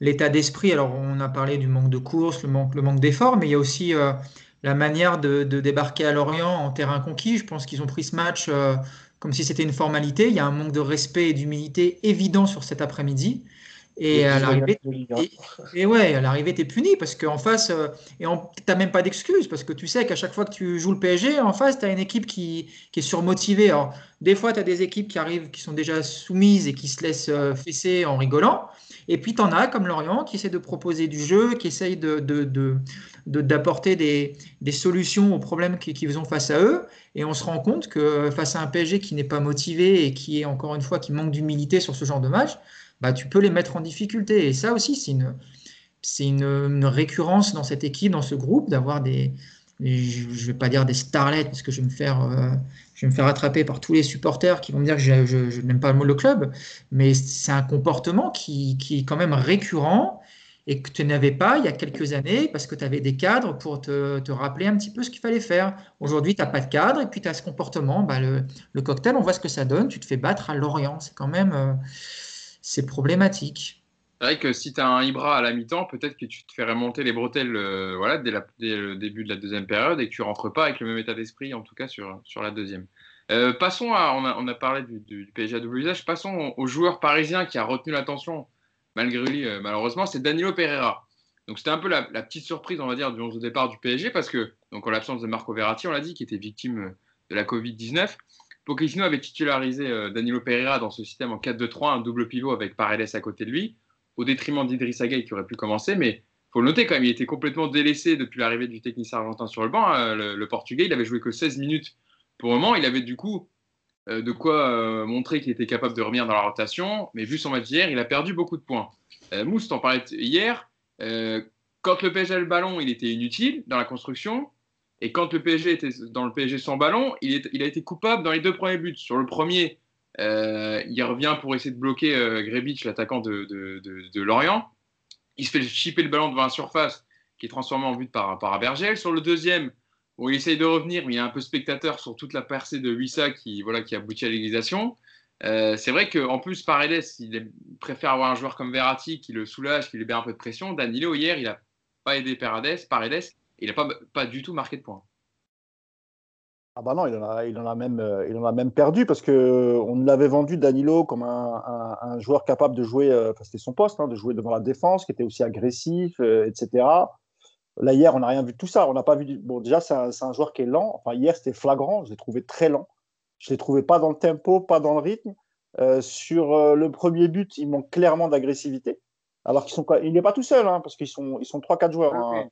Speaker 3: l'état d'esprit. Alors, on a parlé du manque de course, le manque, le manque d'effort, mais il y a aussi euh, la manière de, débarquer à Lorient en terrain conquis. Je pense qu'ils ont pris ce match euh, comme si c'était une formalité. Il y a un manque de respect et d'humilité évident sur cet après-midi. Et, à l'arrivée, et, ouais, à l'arrivée, tu es puni parce qu'en face, euh, et tu n'as même pas d'excuses parce que tu sais qu'à chaque fois que tu joues le PSG, en face, tu as une équipe qui, qui, est surmotivée. Alors, des fois, tu as des équipes qui arrivent, qui sont déjà soumises et qui se laissent euh, fesser en rigolant. Et puis, tu en as comme Lorient qui essaie de proposer du jeu, qui essaye de, de, de d'apporter des, des, solutions aux problèmes qu'ils ont face à eux. Et on se rend compte que face à un PSG qui n'est pas motivé et qui est encore une fois qui manque d'humilité sur ce genre de match, bah, tu peux les mettre en difficulté. Et ça aussi, c'est une, c'est une, récurrence dans cette équipe, dans ce groupe, d'avoir des, je ne vais pas dire des starlets parce que je vais me faire, euh, je vais me faire attraper par tous les supporters qui vont me dire que je, je, n'aime pas le club, mais c'est un comportement qui, qui, est quand même récurrent et que tu n'avais pas il y a quelques années parce que tu avais des cadres pour te, te, rappeler un petit peu ce qu'il fallait faire. Aujourd'hui, tu n'as pas de cadre et puis tu as ce comportement. Bah, le, le, cocktail, on voit ce que ça donne. Tu te fais battre à Lorient. C'est quand même euh, c'est problématique.
Speaker 1: C'est vrai que si tu as un Ibra à la mi-temps, peut-être que tu te ferais monter les bretelles euh, voilà, dès, le début de la deuxième période et que tu rentres pas avec le même état d'esprit, en tout cas sur, sur la deuxième. Euh, passons à, on a, parlé du, PSG à double usage, passons au, joueur parisien qui a retenu l'attention malgré lui, euh, malheureusement, c'est Danilo Pereira. Donc c'était un peu la, petite surprise, on va dire, du 11 de départ du PSG, parce que, donc en l'absence de Marco Verratti, on l'a dit, qui était victime de la Covid-19, Pochettino avait titularisé euh, Danilo Pereira dans ce système en 4-2-3, un double pivot avec Paredes à côté de lui, au détriment d'Idriss Gueye qui aurait pu commencer, mais faut le noter quand même, il était complètement délaissé depuis l'arrivée du technicien argentin sur le banc. Hein, le, Portugais, il avait joué que 16 minutes pour le moment. Il avait du coup euh, de quoi montrer qu'il était capable de revenir dans la rotation, mais vu son match d'hier, il a perdu beaucoup de points. Euh, Mousse, t'en parlais hier. Euh, quand le PSG a le ballon, il était inutile dans la construction. Et quand le PSG était dans le PSG sans ballon, il, a été coupable dans les deux premiers buts. Sur le premier, euh, il revient pour essayer de bloquer euh, l'attaquant de, Lorient. Il se fait chipper le ballon devant la surface qui est transformé en but par, par Abergel. Sur le deuxième, il essaye de revenir, mais il y a un peu spectateur sur toute la percée de Wissa qui, voilà, qui aboutit à l'égalisation. Euh, c'est vrai qu'en plus, Paredes, il préfère avoir un joueur comme Verratti qui le soulage, qui lui met un peu de pression. Danilo, hier, il n'a pas aidé Paredes, Paredes il n'a pas, pas du tout marqué de points.
Speaker 2: Ah bah non, il en a, il en a, même, euh, il en a même perdu parce qu'on l'avait vendu Danilo comme un, joueur capable de jouer, euh, c'était son poste, hein, de jouer devant la défense, qui était aussi agressif, etc. Là, hier, on n'a rien vu de tout ça. On n'a pas vu. Bon, déjà, c'est un, un, joueur qui est lent. Enfin, hier, c'était flagrant. Je l'ai trouvé très lent. Je ne l'ai trouvé pas dans le tempo, pas dans le rythme. Euh, sur euh, le premier but, il manque clairement d'agressivité. Alors qu'ils sont il n'est pas tout seul, hein, parce qu'ils sont, ils sont 3-4 joueurs. Hein.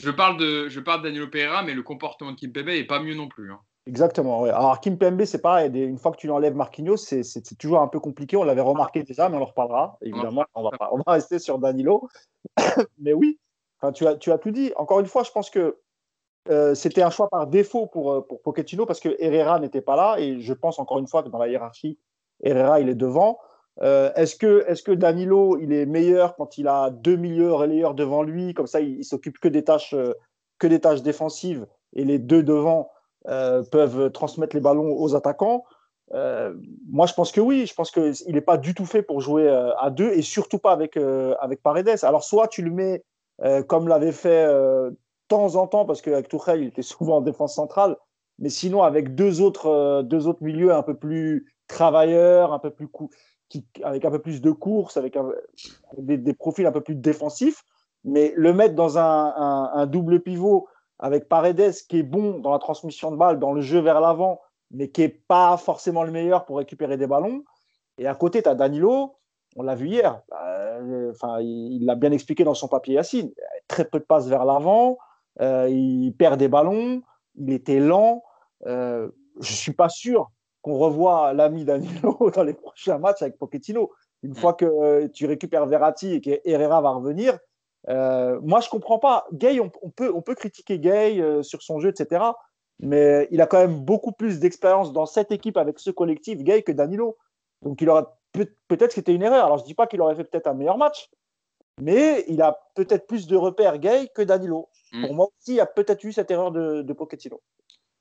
Speaker 1: Je parle de, je parle Danilo Pereira, mais le comportement de Kim Pembe est pas mieux non plus. Hein.
Speaker 2: Exactement. Ouais. Alors Kim Pembe, c'est pareil. Une fois que tu enlèves Marquinhos, c'est, toujours un peu compliqué. On l'avait remarqué déjà, mais on en reparlera. Évidemment, on va, on va rester sur Danilo. mais oui, tu, as, tu as tout dit. Encore une fois, je pense que euh, c'était un choix par défaut pour, euh, pour Pochettino parce que Herrera n'était pas là et je pense encore une fois que dans la hiérarchie, Herrera il est devant. Euh, est-ce que, est que Danilo il est meilleur quand il a deux milieux relayeurs devant lui? Comme ça il, s'occupe que des tâches que des tâches défensives et les deux devant peuvent transmettre les ballons aux attaquants moi, je pense que oui. Je pense qu'il n'est pas du tout fait pour jouer à deux et surtout pas avec, avec Paredes. Alors, soit tu le mets comme l'avait fait temps en temps, parce qu'avec Tourelle, il était souvent en défense centrale, mais sinon avec deux autres, euh, deux autres milieux un peu plus travailleurs, un peu plus avec un peu plus de course, avec, des, profils un peu plus défensifs, mais le mettre dans un, double pivot avec Paredes qui est bon dans la transmission de balles, dans le jeu vers l'avant, mais qui n'est pas forcément le meilleur pour récupérer des ballons. Et à côté, tu as Danilo, on l'a vu hier, euh, enfin, il l'a bien expliqué dans son papier Yacine, très peu de passes vers l'avant, euh, il perd des ballons, il était lent. Euh, je ne suis pas sûr qu'on revoie l'ami Danilo dans les prochains matchs avec Pochettino. Une fois que euh, tu récupères Verratti et que Herrera va revenir, moi je ne comprends pas. Gay, on, peut, on peut critiquer Gay sur son jeu, etc. Mais il a quand même beaucoup plus d'expérience dans cette équipe avec ce collectif Gay que Danilo. Donc il aura peut-être que c'était une erreur. Alors je ne dis pas qu'il aurait fait peut-être un meilleur match, mais il a peut-être plus de repères Gay que Danilo. Mm. Pour moi aussi, il y a peut-être eu cette erreur de, de Pochettino.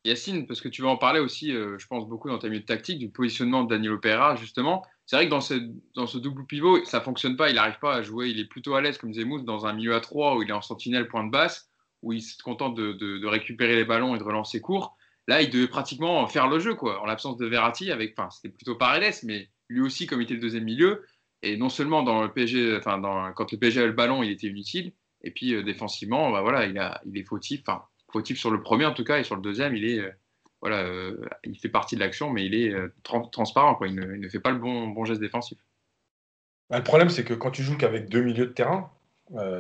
Speaker 1: Yacine, parce que tu vas en parler aussi, euh, je pense beaucoup dans ta minute tactique, du positionnement de Danilo Pereira, justement. C'est vrai que dans ce, double pivot, ça fonctionne pas, il n'arrive pas à jouer, il est plutôt à l'aise, comme Zemmour, dans un milieu à 3 où il est en sentinelle point de basse, où il se contente de, récupérer les ballons et de relancer court. Là, il devait pratiquement faire le jeu, quoi, en l'absence de Verratti. Avec, enfin, c'était plutôt Paredes, mais lui aussi, comme il était le deuxième milieu, et non seulement dans le PSG, enfin, quand le PSG a le ballon, il était inutile, et puis euh, défensivement, bah, voilà, il, il est fautif, enfin, fautif sur le premier en tout cas, et sur le deuxième, il est, euh, voilà, euh, il fait partie de l'action, mais il est transparent, quoi. Il ne, fait pas le bon, bon geste défensif.
Speaker 4: Bah, le problème, c'est que quand tu joues qu'avec deux milieux de terrain,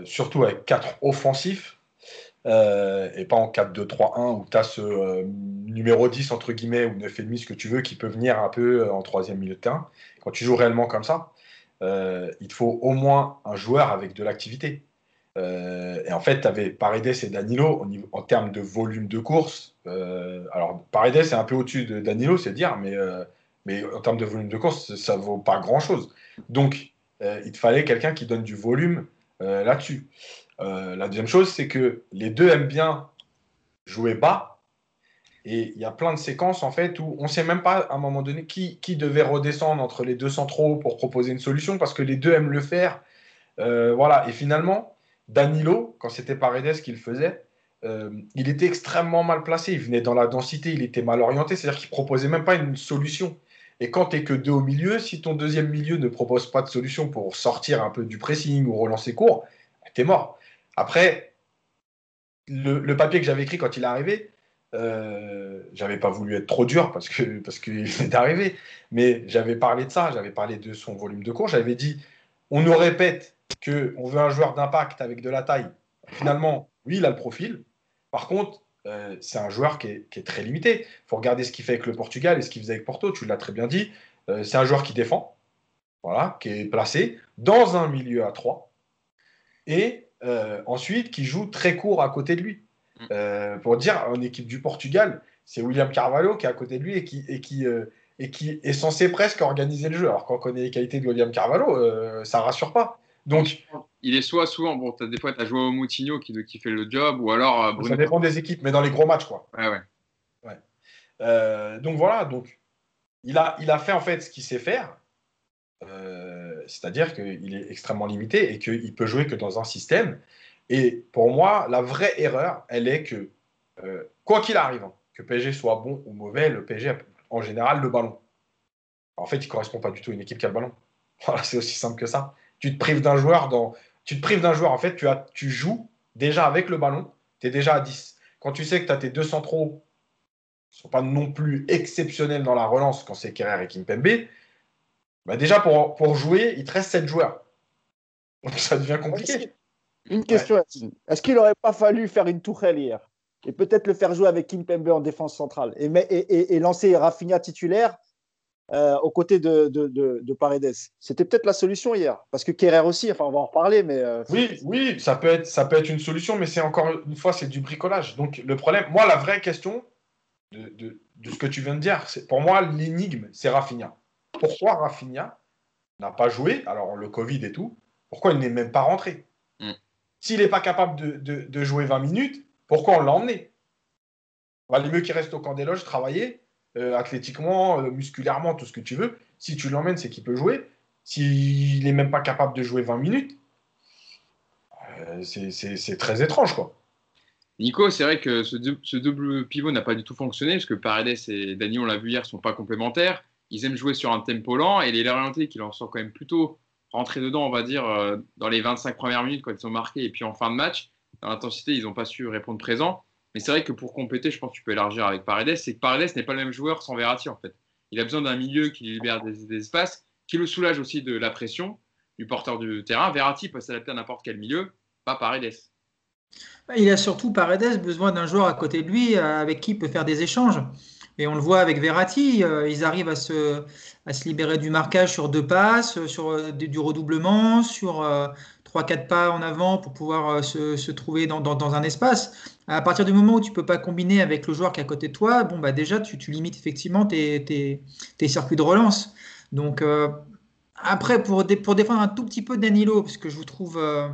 Speaker 4: surtout avec quatre offensifs, et pas en 4-2-3-1 où tu as ce numéro 10 entre guillemets ou 9,5 ce que tu veux qui peut venir un peu en troisième milieu de terrain. Quand tu joues réellement comme ça, il te faut au moins un joueur avec de l'activité. Euh, et en fait, tu avais Paredes et Danilo en termes de volume de course. Euh, alors, Paredes est un peu au-dessus de Danilo, c'est dire, mais, euh, mais en termes de volume de course, ça vaut pas grand-chose. Donc, il te fallait quelqu'un qui donne du volume là-dessus. la deuxième chose, c'est que les deux aiment bien jouer bas. Et il y a plein de séquences en fait où on ne sait même pas à un moment donné qui, qui devait redescendre entre les deux centraux pour proposer une solution parce que les deux aiment le faire. voilà. Et finalement, Danilo, quand c'était Paredes qui le faisait, euh, il était extrêmement mal placé. Il venait dans la densité, il était mal orienté, c'est-à-dire qu'il proposait même pas une solution. Et quand tu n'es que deux au milieu, si ton deuxième milieu ne propose pas de solution pour sortir un peu du pressing ou relancer court, tu es mort. Après, le, papier que j'avais écrit quand il est arrivé, euh, j'avais pas voulu être trop dur parce que parce qu'il est arrivé, mais j'avais parlé de ça, j'avais parlé de son volume de cours, j'avais dit on nous répète qu'on veut un joueur d'impact avec de la taille. Finalement, oui, il a le profil. Par contre, euh, c'est un joueur qui est, très limité. Il faut regarder ce qu'il fait avec le Portugal et ce qu'il faisait avec Porto, tu l'as très bien dit. Euh, c'est un joueur qui défend, voilà, qui est placé dans un milieu à 3 et euh, ensuite qui joue très court à côté de lui. Mm. pour dire, en équipe du Portugal, c'est William Carvalho qui est à côté de lui et qui, et qui, et qui est censé presque organiser le jeu. Alors quand on connaît les qualités de William Carvalho, ça rassure pas. Donc,
Speaker 1: il est soit souvent, bon, as, des fois, tu as joué au Moutinho qui, qui fait le job, ou alors.
Speaker 4: Euh, ça dépend des équipes, mais dans les gros matchs, quoi.
Speaker 1: Ouais, ouais.
Speaker 4: Euh, donc voilà, donc il a, il a fait en fait ce qu'il sait faire, euh, c'est-à-dire qu'il est extrêmement limité et qu'il peut jouer que dans un système. Et pour moi, la vraie erreur, elle est que, quoi qu'il arrive, hein, que PSG soit bon ou mauvais, le PSG a en général le ballon. En fait, il ne correspond pas du tout à une équipe qui a le ballon. Voilà, c'est aussi simple que ça tu te prives d'un joueur dans. Tu te prives d'un joueur, en fait, tu, as, tu joues déjà avec le ballon, tu es déjà à 10. Quand tu sais que tu as tes deux centraux qui ne sont pas non plus exceptionnels dans la relance quand c'est Kerrer et Kimpembe, bah déjà pour, pour jouer, il te reste 7 joueurs. Donc ça devient compliqué.
Speaker 2: Une question, Est-ce qu'il n'aurait pas fallu faire une tourelle hier et peut-être le faire jouer avec Kimpembe en défense centrale et, et, et lancer Rafinha titulaire euh, aux côtés de, de, Paredes. C'était peut-être la solution hier, parce que Kerrer aussi, enfin on va en reparler, mais... Euh,
Speaker 4: oui, oui, ça peut, être, ça peut être une solution, mais c'est encore une fois, c'est du bricolage. Donc le problème, moi la vraie question de, ce que tu viens de dire, c'est pour moi l'énigme, c'est Rafinha. Pourquoi Rafinha n'a pas joué, alors le Covid et tout, pourquoi il n'est même pas rentré? Mm. S'il n'est pas capable de, jouer 20 minutes, pourquoi on l'a emmené? Il valait mieux qu'il reste au camp des loges, travailler, euh, athlétiquement, euh, musculairement, tout ce que tu veux. Si tu l'emmènes, c'est qu'il peut jouer. S'il n'est même pas capable de jouer 20 minutes, euh, c'est très étrange, quoi.
Speaker 1: Nico, c'est vrai que ce, double pivot n'a pas du tout fonctionné, parce que Paredes et Dani, on l'a vu hier, sont pas complémentaires. Ils aiment jouer sur un tempo lent, et les Lorientais qui leur sont quand même plutôt rentrés dedans, on va dire, dans les 25 premières minutes quand ils sont marqués, et puis en fin de match, dans l'intensité, ils n'ont pas su répondre présent. Mais c'est vrai que pour compléter, je pense que tu peux élargir avec Paredes, c'est que Paredes n'est pas le même joueur sans Verratti en fait. Il a besoin d'un milieu qui libère des, espaces, qui le soulage aussi de la pression du porteur du terrain. Verratti peut s'adapter à n'importe quel milieu, pas Paredes.
Speaker 3: Il a surtout Paredes besoin d'un joueur à côté de lui euh, avec qui il peut faire des échanges. Et on le voit avec Verratti, euh, ils arrivent à se, à se libérer du marquage sur deux passes, sur euh, du redoublement, sur 3-4 pas en avant pour pouvoir euh, se, trouver dans, un espace. À partir du moment où tu peux pas combiner avec le joueur qui est à côté de toi, bon bah déjà tu, limites effectivement tes, circuits de relance. Donc euh, après pour, défendre un tout petit peu Danilo, parce que je vous trouve, euh,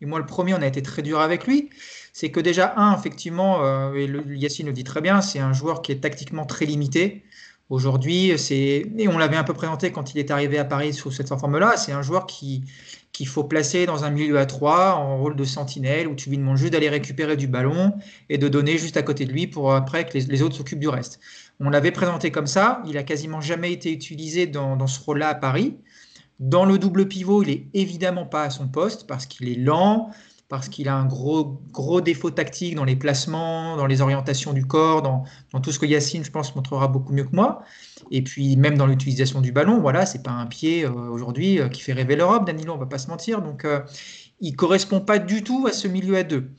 Speaker 3: et moi le premier on a été très dur avec lui, c'est que déjà un effectivement, et le, Yacine le dit très bien, c'est un joueur qui est tactiquement très limité. Aujourd'hui, et on l'avait un peu présenté quand il est arrivé à Paris sous cette forme-là, c'est un joueur qui qu'il faut placer dans un milieu à 3 en rôle de sentinelle où tu lui demandes juste d'aller récupérer du ballon et de donner juste à côté de lui pour après que les, autres s'occupent du reste. On l'avait présenté comme ça, il a quasiment jamais été utilisé dans, dans ce rôle-là à Paris. Dans le double pivot, il est évidemment pas à son poste parce qu'il est lent, parce qu'il a un gros, gros défaut tactique dans les placements, dans les orientations du corps, dans, tout ce que Yacine, je pense, montrera beaucoup mieux que moi. Et puis même dans l'utilisation du ballon, voilà, c'est pas un pied euh, aujourd'hui euh, qui fait rêver l'Europe, Danilo, on va pas se mentir. Donc euh, il correspond pas du tout à ce milieu à deux.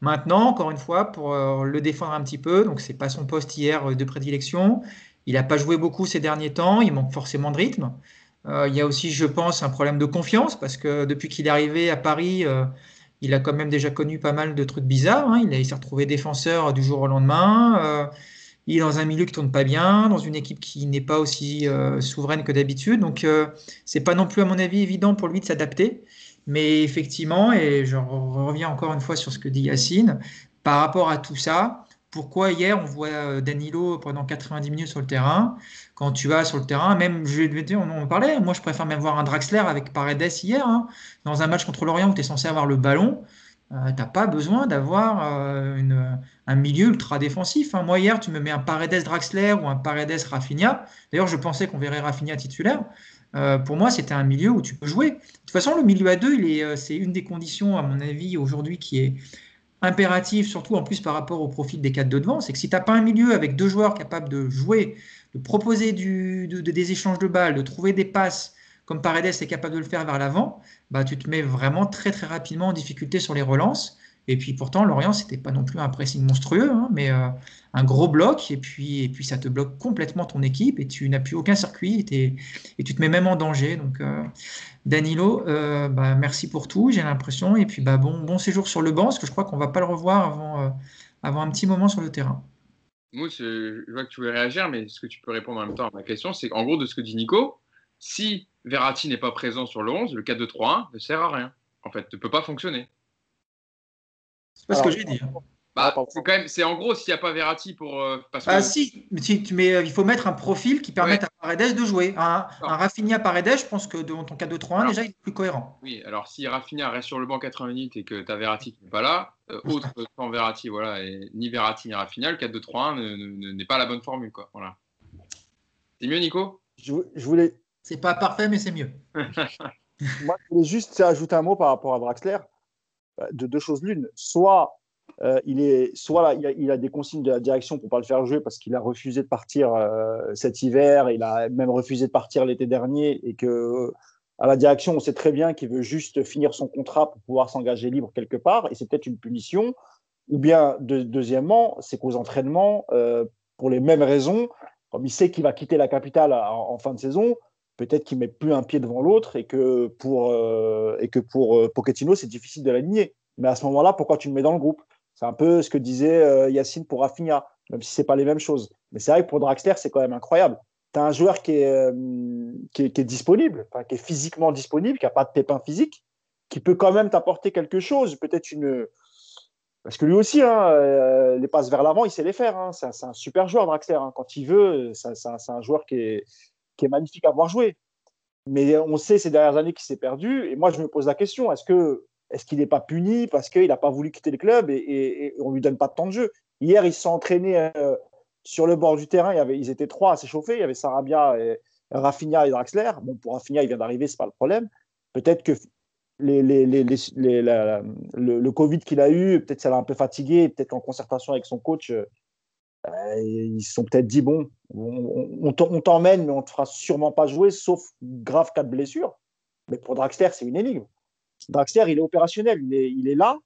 Speaker 3: Maintenant, encore une fois, pour le défendre un petit peu, donc c'est pas son poste hier de prédilection. Il n'a pas joué beaucoup ces derniers temps, il manque forcément de rythme. il y a aussi, je pense, un problème de confiance parce que depuis qu'il est arrivé à Paris, il a quand même déjà connu pas mal de trucs bizarres. Hein. Il, s'est retrouvé défenseur du jour au lendemain. Il est dans un milieu qui tourne pas bien, dans une équipe qui n'est pas aussi euh, souveraine que d'habitude. Donc, euh, c'est pas non plus, à mon avis, évident pour lui de s'adapter. Mais effectivement, et je reviens encore une fois sur ce que dit Yacine, par rapport à tout ça, pourquoi hier on voit euh, Danilo pendant 90 minutes sur le terrain Quand tu vas sur le terrain, même, je vais dire, on en parlait, moi je préfère même voir un Draxler avec Paredes hier, hein, dans un match contre l'Orient où tu es censé avoir le ballon. Euh, tu n'as pas besoin d'avoir euh, un milieu ultra défensif. Hein. Moi, hier, tu me mets un Paredes Draxler ou un Paredes Rafinha. D'ailleurs, je pensais qu'on verrait Rafinha titulaire. Euh, pour moi, c'était un milieu où tu peux jouer. De toute façon, le milieu à deux, c'est une des conditions, à mon avis, aujourd'hui, qui est impérative, surtout en plus par rapport au profil des quatre de devant. C'est que si tu n'as pas un milieu avec deux joueurs capables de jouer, de proposer des échanges de balles, de trouver des passes, comme Paredes est capable de le faire vers l'avant, bah, tu te mets vraiment très très rapidement en difficulté sur les relances. Et puis pourtant, Lorient, c'était pas non plus un pressing monstrueux, hein, mais euh, un gros bloc, et puis, puis ça te bloque complètement ton équipe, et tu n'as plus aucun circuit, et, tu te mets même en danger. Donc, euh, Danilo, euh, bah, merci pour tout, j'ai l'impression, et puis bah, bon, bon séjour sur le banc, parce que je crois qu'on va pas le revoir avant un petit moment sur le terrain.
Speaker 1: Moi, je vois que tu veux réagir, mais ce que tu peux répondre en même temps à ma question, c'est en gros de ce que dit Nico, si Verratti n'est pas présent sur le 11, le 4-2-3-1 ne sert à rien. En fait, ne peut pas fonctionner.
Speaker 3: C'est pas ce que j'ai dit.
Speaker 1: Bah, quand même, c'est en gros s'il n'y a pas Verratti pour. Euh,
Speaker 3: ah si, mais, euh, il faut mettre un profil qui permette à Paredes de jouer. Un, un Rafinha Paredes, je pense que dans ton 4-2-3-1, déjà, il est plus cohérent.
Speaker 1: Oui, alors si Rafinha reste sur le banc 80 minutes et que tu as Verratti qui n'est pas là, euh, autre sans Verratti, voilà, et ni Verratti ni Rafinha, le 4-2-3-1 n'est pas la bonne formule. Quoi. Voilà. C'est mieux, Nico?
Speaker 2: Je, je, voulais,
Speaker 3: c'est pas parfait, mais c'est mieux.
Speaker 2: Moi, je voulais juste ajouter un mot par rapport à Draxler. Euh, de deux choses l'une. Soit, euh, il, est, soit il, a, des consignes de la direction pour pas le faire jouer parce qu'il a refusé de partir euh, cet hiver, il a même refusé de partir l'été dernier et que à la direction, on sait très bien qu'il veut juste finir son contrat pour pouvoir s'engager libre quelque part et c'est peut-être une punition. Ou bien, deuxièmement, c'est qu'aux entraînements, pour les mêmes raisons, comme il sait qu'il va quitter la capitale en fin de saison, peut-être qu'il met plus un pied devant l'autre et que pour, euh, et que pour euh, Pochettino, c'est difficile de l'aligner. Mais à ce moment-là, pourquoi tu le mets dans le groupe? C'est un peu ce que disait euh, Yacine pour Rafinha, même si ce n'est pas les mêmes choses. Mais c'est vrai que pour Draxler, c'est quand même incroyable. Tu as un joueur qui est, qui est, disponible, qui est physiquement disponible, qui n'a pas de pépin physique, qui peut quand même t'apporter quelque chose, peut-être une. Parce que lui aussi, hein, les passes vers l'avant, il sait les faire. Hein. C'est un, super joueur, Draxler. Hein. Quand il veut, c'est un joueur qui est, qui est magnifique à voir jouer. Mais on sait ces dernières années qu'il s'est perdu. Et moi, je me pose la question est-ce que est-ce qu'il n'est pas puni parce qu'il n'a pas voulu quitter le club et, on ne lui donne pas de temps de jeu? Hier, ils se sont entraînés euh, sur le bord du terrain. Avait, ils étaient trois à s'échauffer. Il y avait Sarabia, et, Rafinha et Draxler. Bon, pour Rafinha, il vient d'arriver, ce n'est pas le problème. Peut-être que le, Covid qu'il a eu, peut-être ça l'a un peu fatigué. Peut-être en concertation avec son coach, euh, euh, ils se sont peut-être dit bon, on, t'emmène, mais on te fera sûrement pas jouer, sauf grave cas de blessure. Mais pour Draxler, c'est une énigme. Draxler, il est opérationnel, il est, il est là.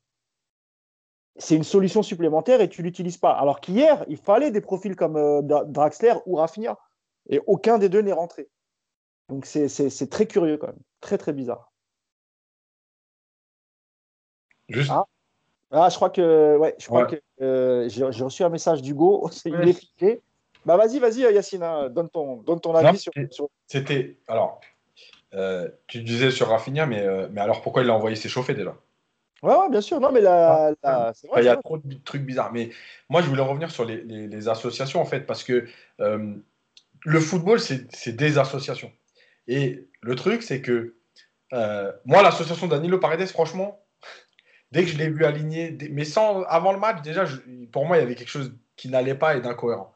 Speaker 2: C'est une solution supplémentaire et tu l'utilises pas. Alors qu'hier, il fallait des profils comme euh, Draxler ou Rafinha. Et aucun des deux n'est rentré. Donc c'est très curieux quand même. Très très bizarre.
Speaker 4: Juste,
Speaker 2: ah. Ah, je crois que, ouais, je crois que euh, j'ai reçu un message d'Hugo. Il est Bah, vas-y, vas-y, Yacine, hein, donne, ton, donne ton avis sur.
Speaker 4: C'était. Alors, euh, tu disais sur Rafinha, mais, euh, mais alors pourquoi il a envoyé s'échauffer déjà?
Speaker 2: Ouais, ouais, bien sûr. Non, mais là,
Speaker 4: ah, il y a trop de trucs bizarres. Mais moi, je voulais revenir sur les, les, associations, en fait, parce que le football, c'est des associations. Et le truc, c'est que Euh, moi, l'association Danilo Paredes, franchement, dès que je l'ai vu aligné, mais sans avant le match, déjà, pour moi, il y avait quelque chose qui n'allait pas et d'incohérent.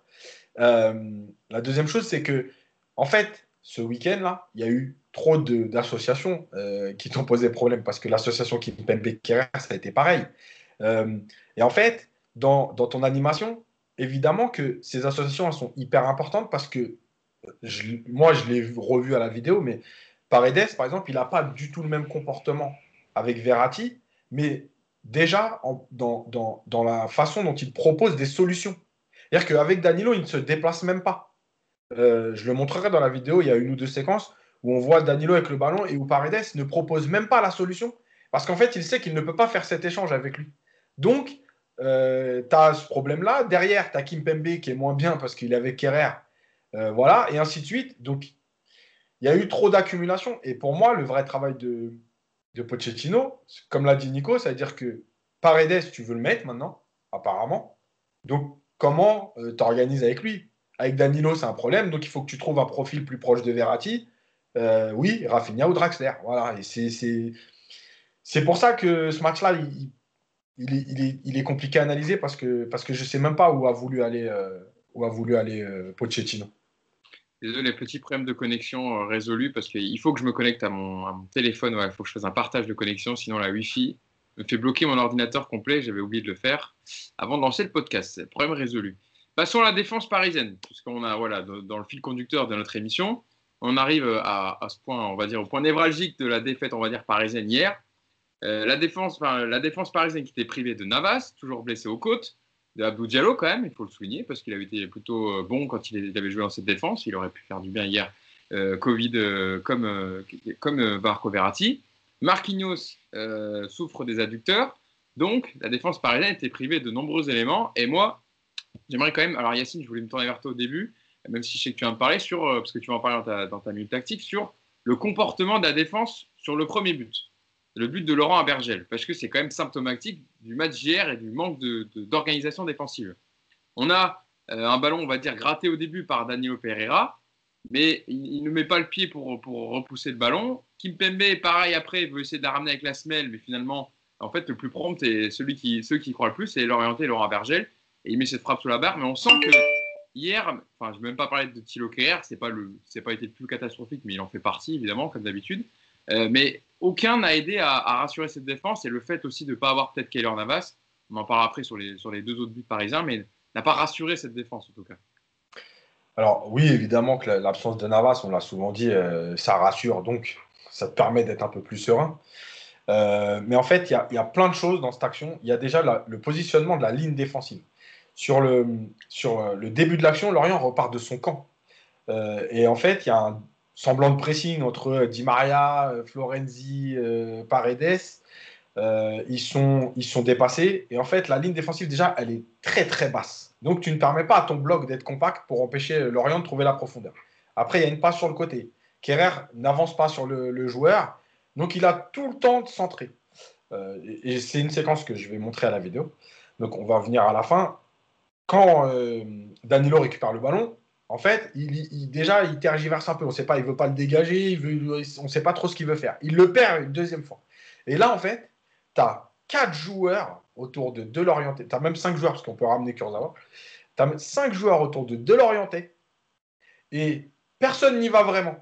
Speaker 4: Euh, la deuxième chose, c'est que, en fait, ce week-end-là, il y a eu trop d'associations euh, qui t'ont posé problème parce que l'association qui Kerrer, ça a été pareil. et en fait, dans, dans, ton animation, évidemment que ces associations sont hyper importantes parce que moi, je l'ai revu à la vidéo, mais Paredes, par exemple, il n'a pas du tout le même comportement avec Verratti, mais déjà dans, dans, la façon dont il propose des solutions. C'est-à-dire qu'avec Danilo, il ne se déplace même pas. Euh, je le montrerai dans la vidéo, il y a une ou deux séquences où on voit Danilo avec le ballon et où Paredes ne propose même pas la solution. Parce qu'en fait, il sait qu'il ne peut pas faire cet échange avec lui. Donc, euh, tu as ce problème-là. Derrière, tu as Kim Pembe qui est moins bien parce qu'il est avec Kerrer. Euh, voilà, et ainsi de suite. Donc, il y a eu trop d'accumulation. Et pour moi, le vrai travail de, de Pochettino, comme l'a dit Nico, c'est-à-dire que Paredes, tu veux le mettre maintenant, apparemment. Donc, comment euh, t'organises avec lui? Avec Danilo, c'est un problème. Donc, il faut que tu trouves un profil plus proche de Verratti. Oui, Rafinha ou Draxler. Voilà, c'est pour ça que ce match-là, il, il, est, compliqué à analyser parce que, parce que je ne sais même pas où a voulu aller, euh, où a voulu aller euh, Pochettino.
Speaker 1: Désolé, petit problème de connexion euh, résolu parce qu'il faut que je me connecte à mon, téléphone. Il faut que je fasse un partage de connexion, sinon la Wi-Fi me fait bloquer mon ordinateur complet. J'avais oublié de le faire avant de lancer le podcast. Problème résolu. Passons à la défense parisienne, puisqu'on a voilà dans le fil conducteur de notre émission, on arrive à, ce point, on va dire au point névralgique de la défaite, on va dire parisienne hier. Euh, la, défense, la défense parisienne qui était privée de Navas, toujours blessé aux côtes, de Abdou Diallo quand même, il faut le souligner, parce qu'il avait été plutôt euh, bon quand il avait joué dans cette défense. Il aurait pu faire du bien hier, euh, Covid, comme, comme Marco Verratti. Marquinhos souffre des adducteurs. Donc, la défense parisienne était privée de nombreux éléments. Et moi, j'aimerais quand même. Alors, Yacine, je voulais me tourner vers toi au début, même si je sais que tu vas en parler, sur, parce que tu vas en parler dans ta, minute tactique, sur le comportement de la défense sur le premier but le but de Laurent Abergel, parce que c'est quand même symptomatique du match hier et du manque d'organisation défensive. On a euh, un ballon, on va dire, gratté au début par Danilo Pereira, mais il, ne met pas le pied pour, repousser le ballon. Kim Pembe, pareil, après, veut essayer de la ramener avec la semelle, mais finalement, en fait, le plus prompt et celui qui, ceux qui croient le plus, c'est l'orienté Laurent Abergel, et il met cette frappe sous la barre, mais on sent que hier, enfin, je ne vais même pas parler de Thilo Kerr, c'est pas pas été le plus catastrophique, mais il en fait partie, évidemment, comme d'habitude. Euh, mais aucun n'a aidé à, rassurer cette défense et le fait aussi de ne pas avoir peut-être Keller Navas, on en parlera après sur les, sur les deux autres buts parisiens, mais n'a pas rassuré cette défense en tout cas.
Speaker 4: Alors oui, évidemment que l'absence de Navas, on l'a souvent dit, euh, ça rassure, donc ça te permet d'être un peu plus serein. Euh, mais en fait, il y, a plein de choses dans cette action. Il y a déjà le positionnement de la ligne défensive. Sur le, sur le début de l'action, Lorient repart de son camp. et en fait, il y a un semblant de pressing entre euh, Di Maria, euh, Florenzi, euh, Paredes. ils, sont, ils sont dépassés. Et en fait, la ligne défensive, déjà, elle est très, très basse. Donc, tu ne permets pas à ton bloc d'être compact pour empêcher Lorient de trouver la profondeur. Après, il y a une passe sur le côté. Kerrer n'avance pas sur le, joueur. Donc, il a tout le temps de centrer. et, c'est une séquence que je vais montrer à la vidéo. Donc, on va venir à la fin. Quand Danilo récupère le ballon, en fait, il, déjà, il tergiverse un peu. On ne sait pas, il veut pas le dégager, on ne sait pas trop ce qu'il veut faire. Il le perd une deuxième fois. Et là, en fait, tu as quatre joueurs autour de De l'orienté. Tu as même cinq joueurs, parce qu'on peut ramener Kurzawa. Tu as cinq joueurs autour de De l'orienté. Et personne n'y va vraiment.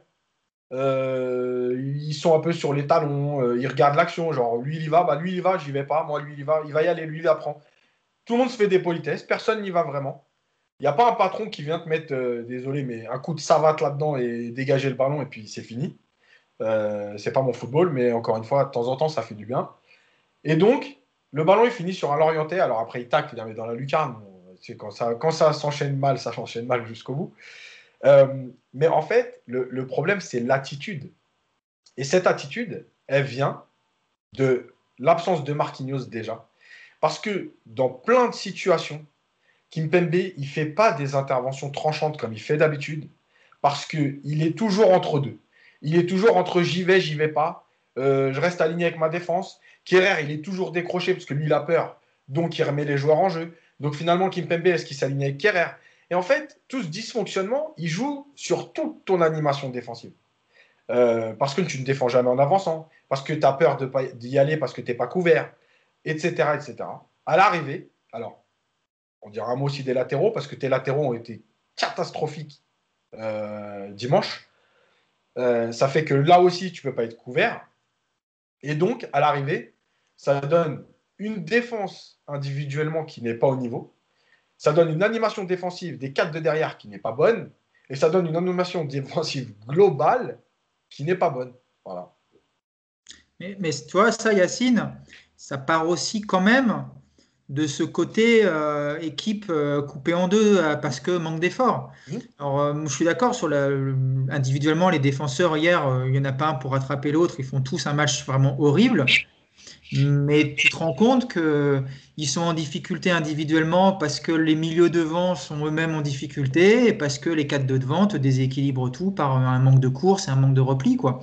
Speaker 4: Euh, ils sont un peu sur les talons, euh, ils regardent l'action, genre lui il y va, bah lui il y va, j'y vais pas, moi lui il y va, il va y aller, lui il apprend. Tout le monde se fait des politesses, personne n'y va vraiment. Il n'y a pas un patron qui vient te mettre, euh, désolé, mais un coup de savate là-dedans et dégager le ballon et puis c'est fini. Euh, c'est pas mon football, mais encore une fois, de temps en temps, ça fait du bien. Et donc, le ballon il finit sur un Lorienté. Alors après, il tacle, il met dans la lucarne. Quand ça, quand ça s'enchaîne mal, ça s'enchaîne mal jusqu'au bout. Euh, mais en fait, le, le problème, c'est l'attitude. Et cette attitude, elle vient de l'absence de Marquinhos déjà. Parce que dans plein de situations, Kimpembe, il ne fait pas des interventions tranchantes comme il fait d'habitude, parce qu'il est toujours entre deux. Il est toujours entre j'y vais, j'y vais pas. Euh, je reste aligné avec ma défense. Kerrer, il est toujours décroché parce que lui, il a peur. Donc, il remet les joueurs en jeu. Donc, finalement, Kimpembe, est-ce qu'il s'aligne avec Kerrer? Et en fait, tout ce dysfonctionnement, il joue sur toute ton animation défensive. euh, parce que tu ne défends jamais en avançant, parce que tu as peur d'y aller parce que tu n'es pas couvert, etc., etc. À l'arrivée, alors, on dira un mot aussi des latéraux, parce que tes latéraux ont été catastrophiques euh, dimanche. Euh, ça fait que là aussi, tu ne peux pas être couvert. Et donc, à l'arrivée, ça donne une défense individuellement qui n'est pas au niveau. Ça donne une animation défensive des quatre de derrière qui n'est pas bonne. Et ça donne une animation défensive globale qui n'est pas bonne. Voilà.
Speaker 3: Mais, mais tu vois, ça, Yacine, ça part aussi quand même de ce côté euh, équipe euh, coupée en deux euh, parce que manque d'efforts. Mmh. Alors, je suis d'accord sur la, individuellement les défenseurs hier, il n'y en a pas un pour rattraper l'autre, ils font tous un match vraiment horrible. Mais tu te rends compte qu'ils sont en difficulté individuellement parce que les milieux devant sont eux-mêmes en difficulté et parce que les quatre de devant te déséquilibrent tout par un manque de course et un manque de repli. Quoi.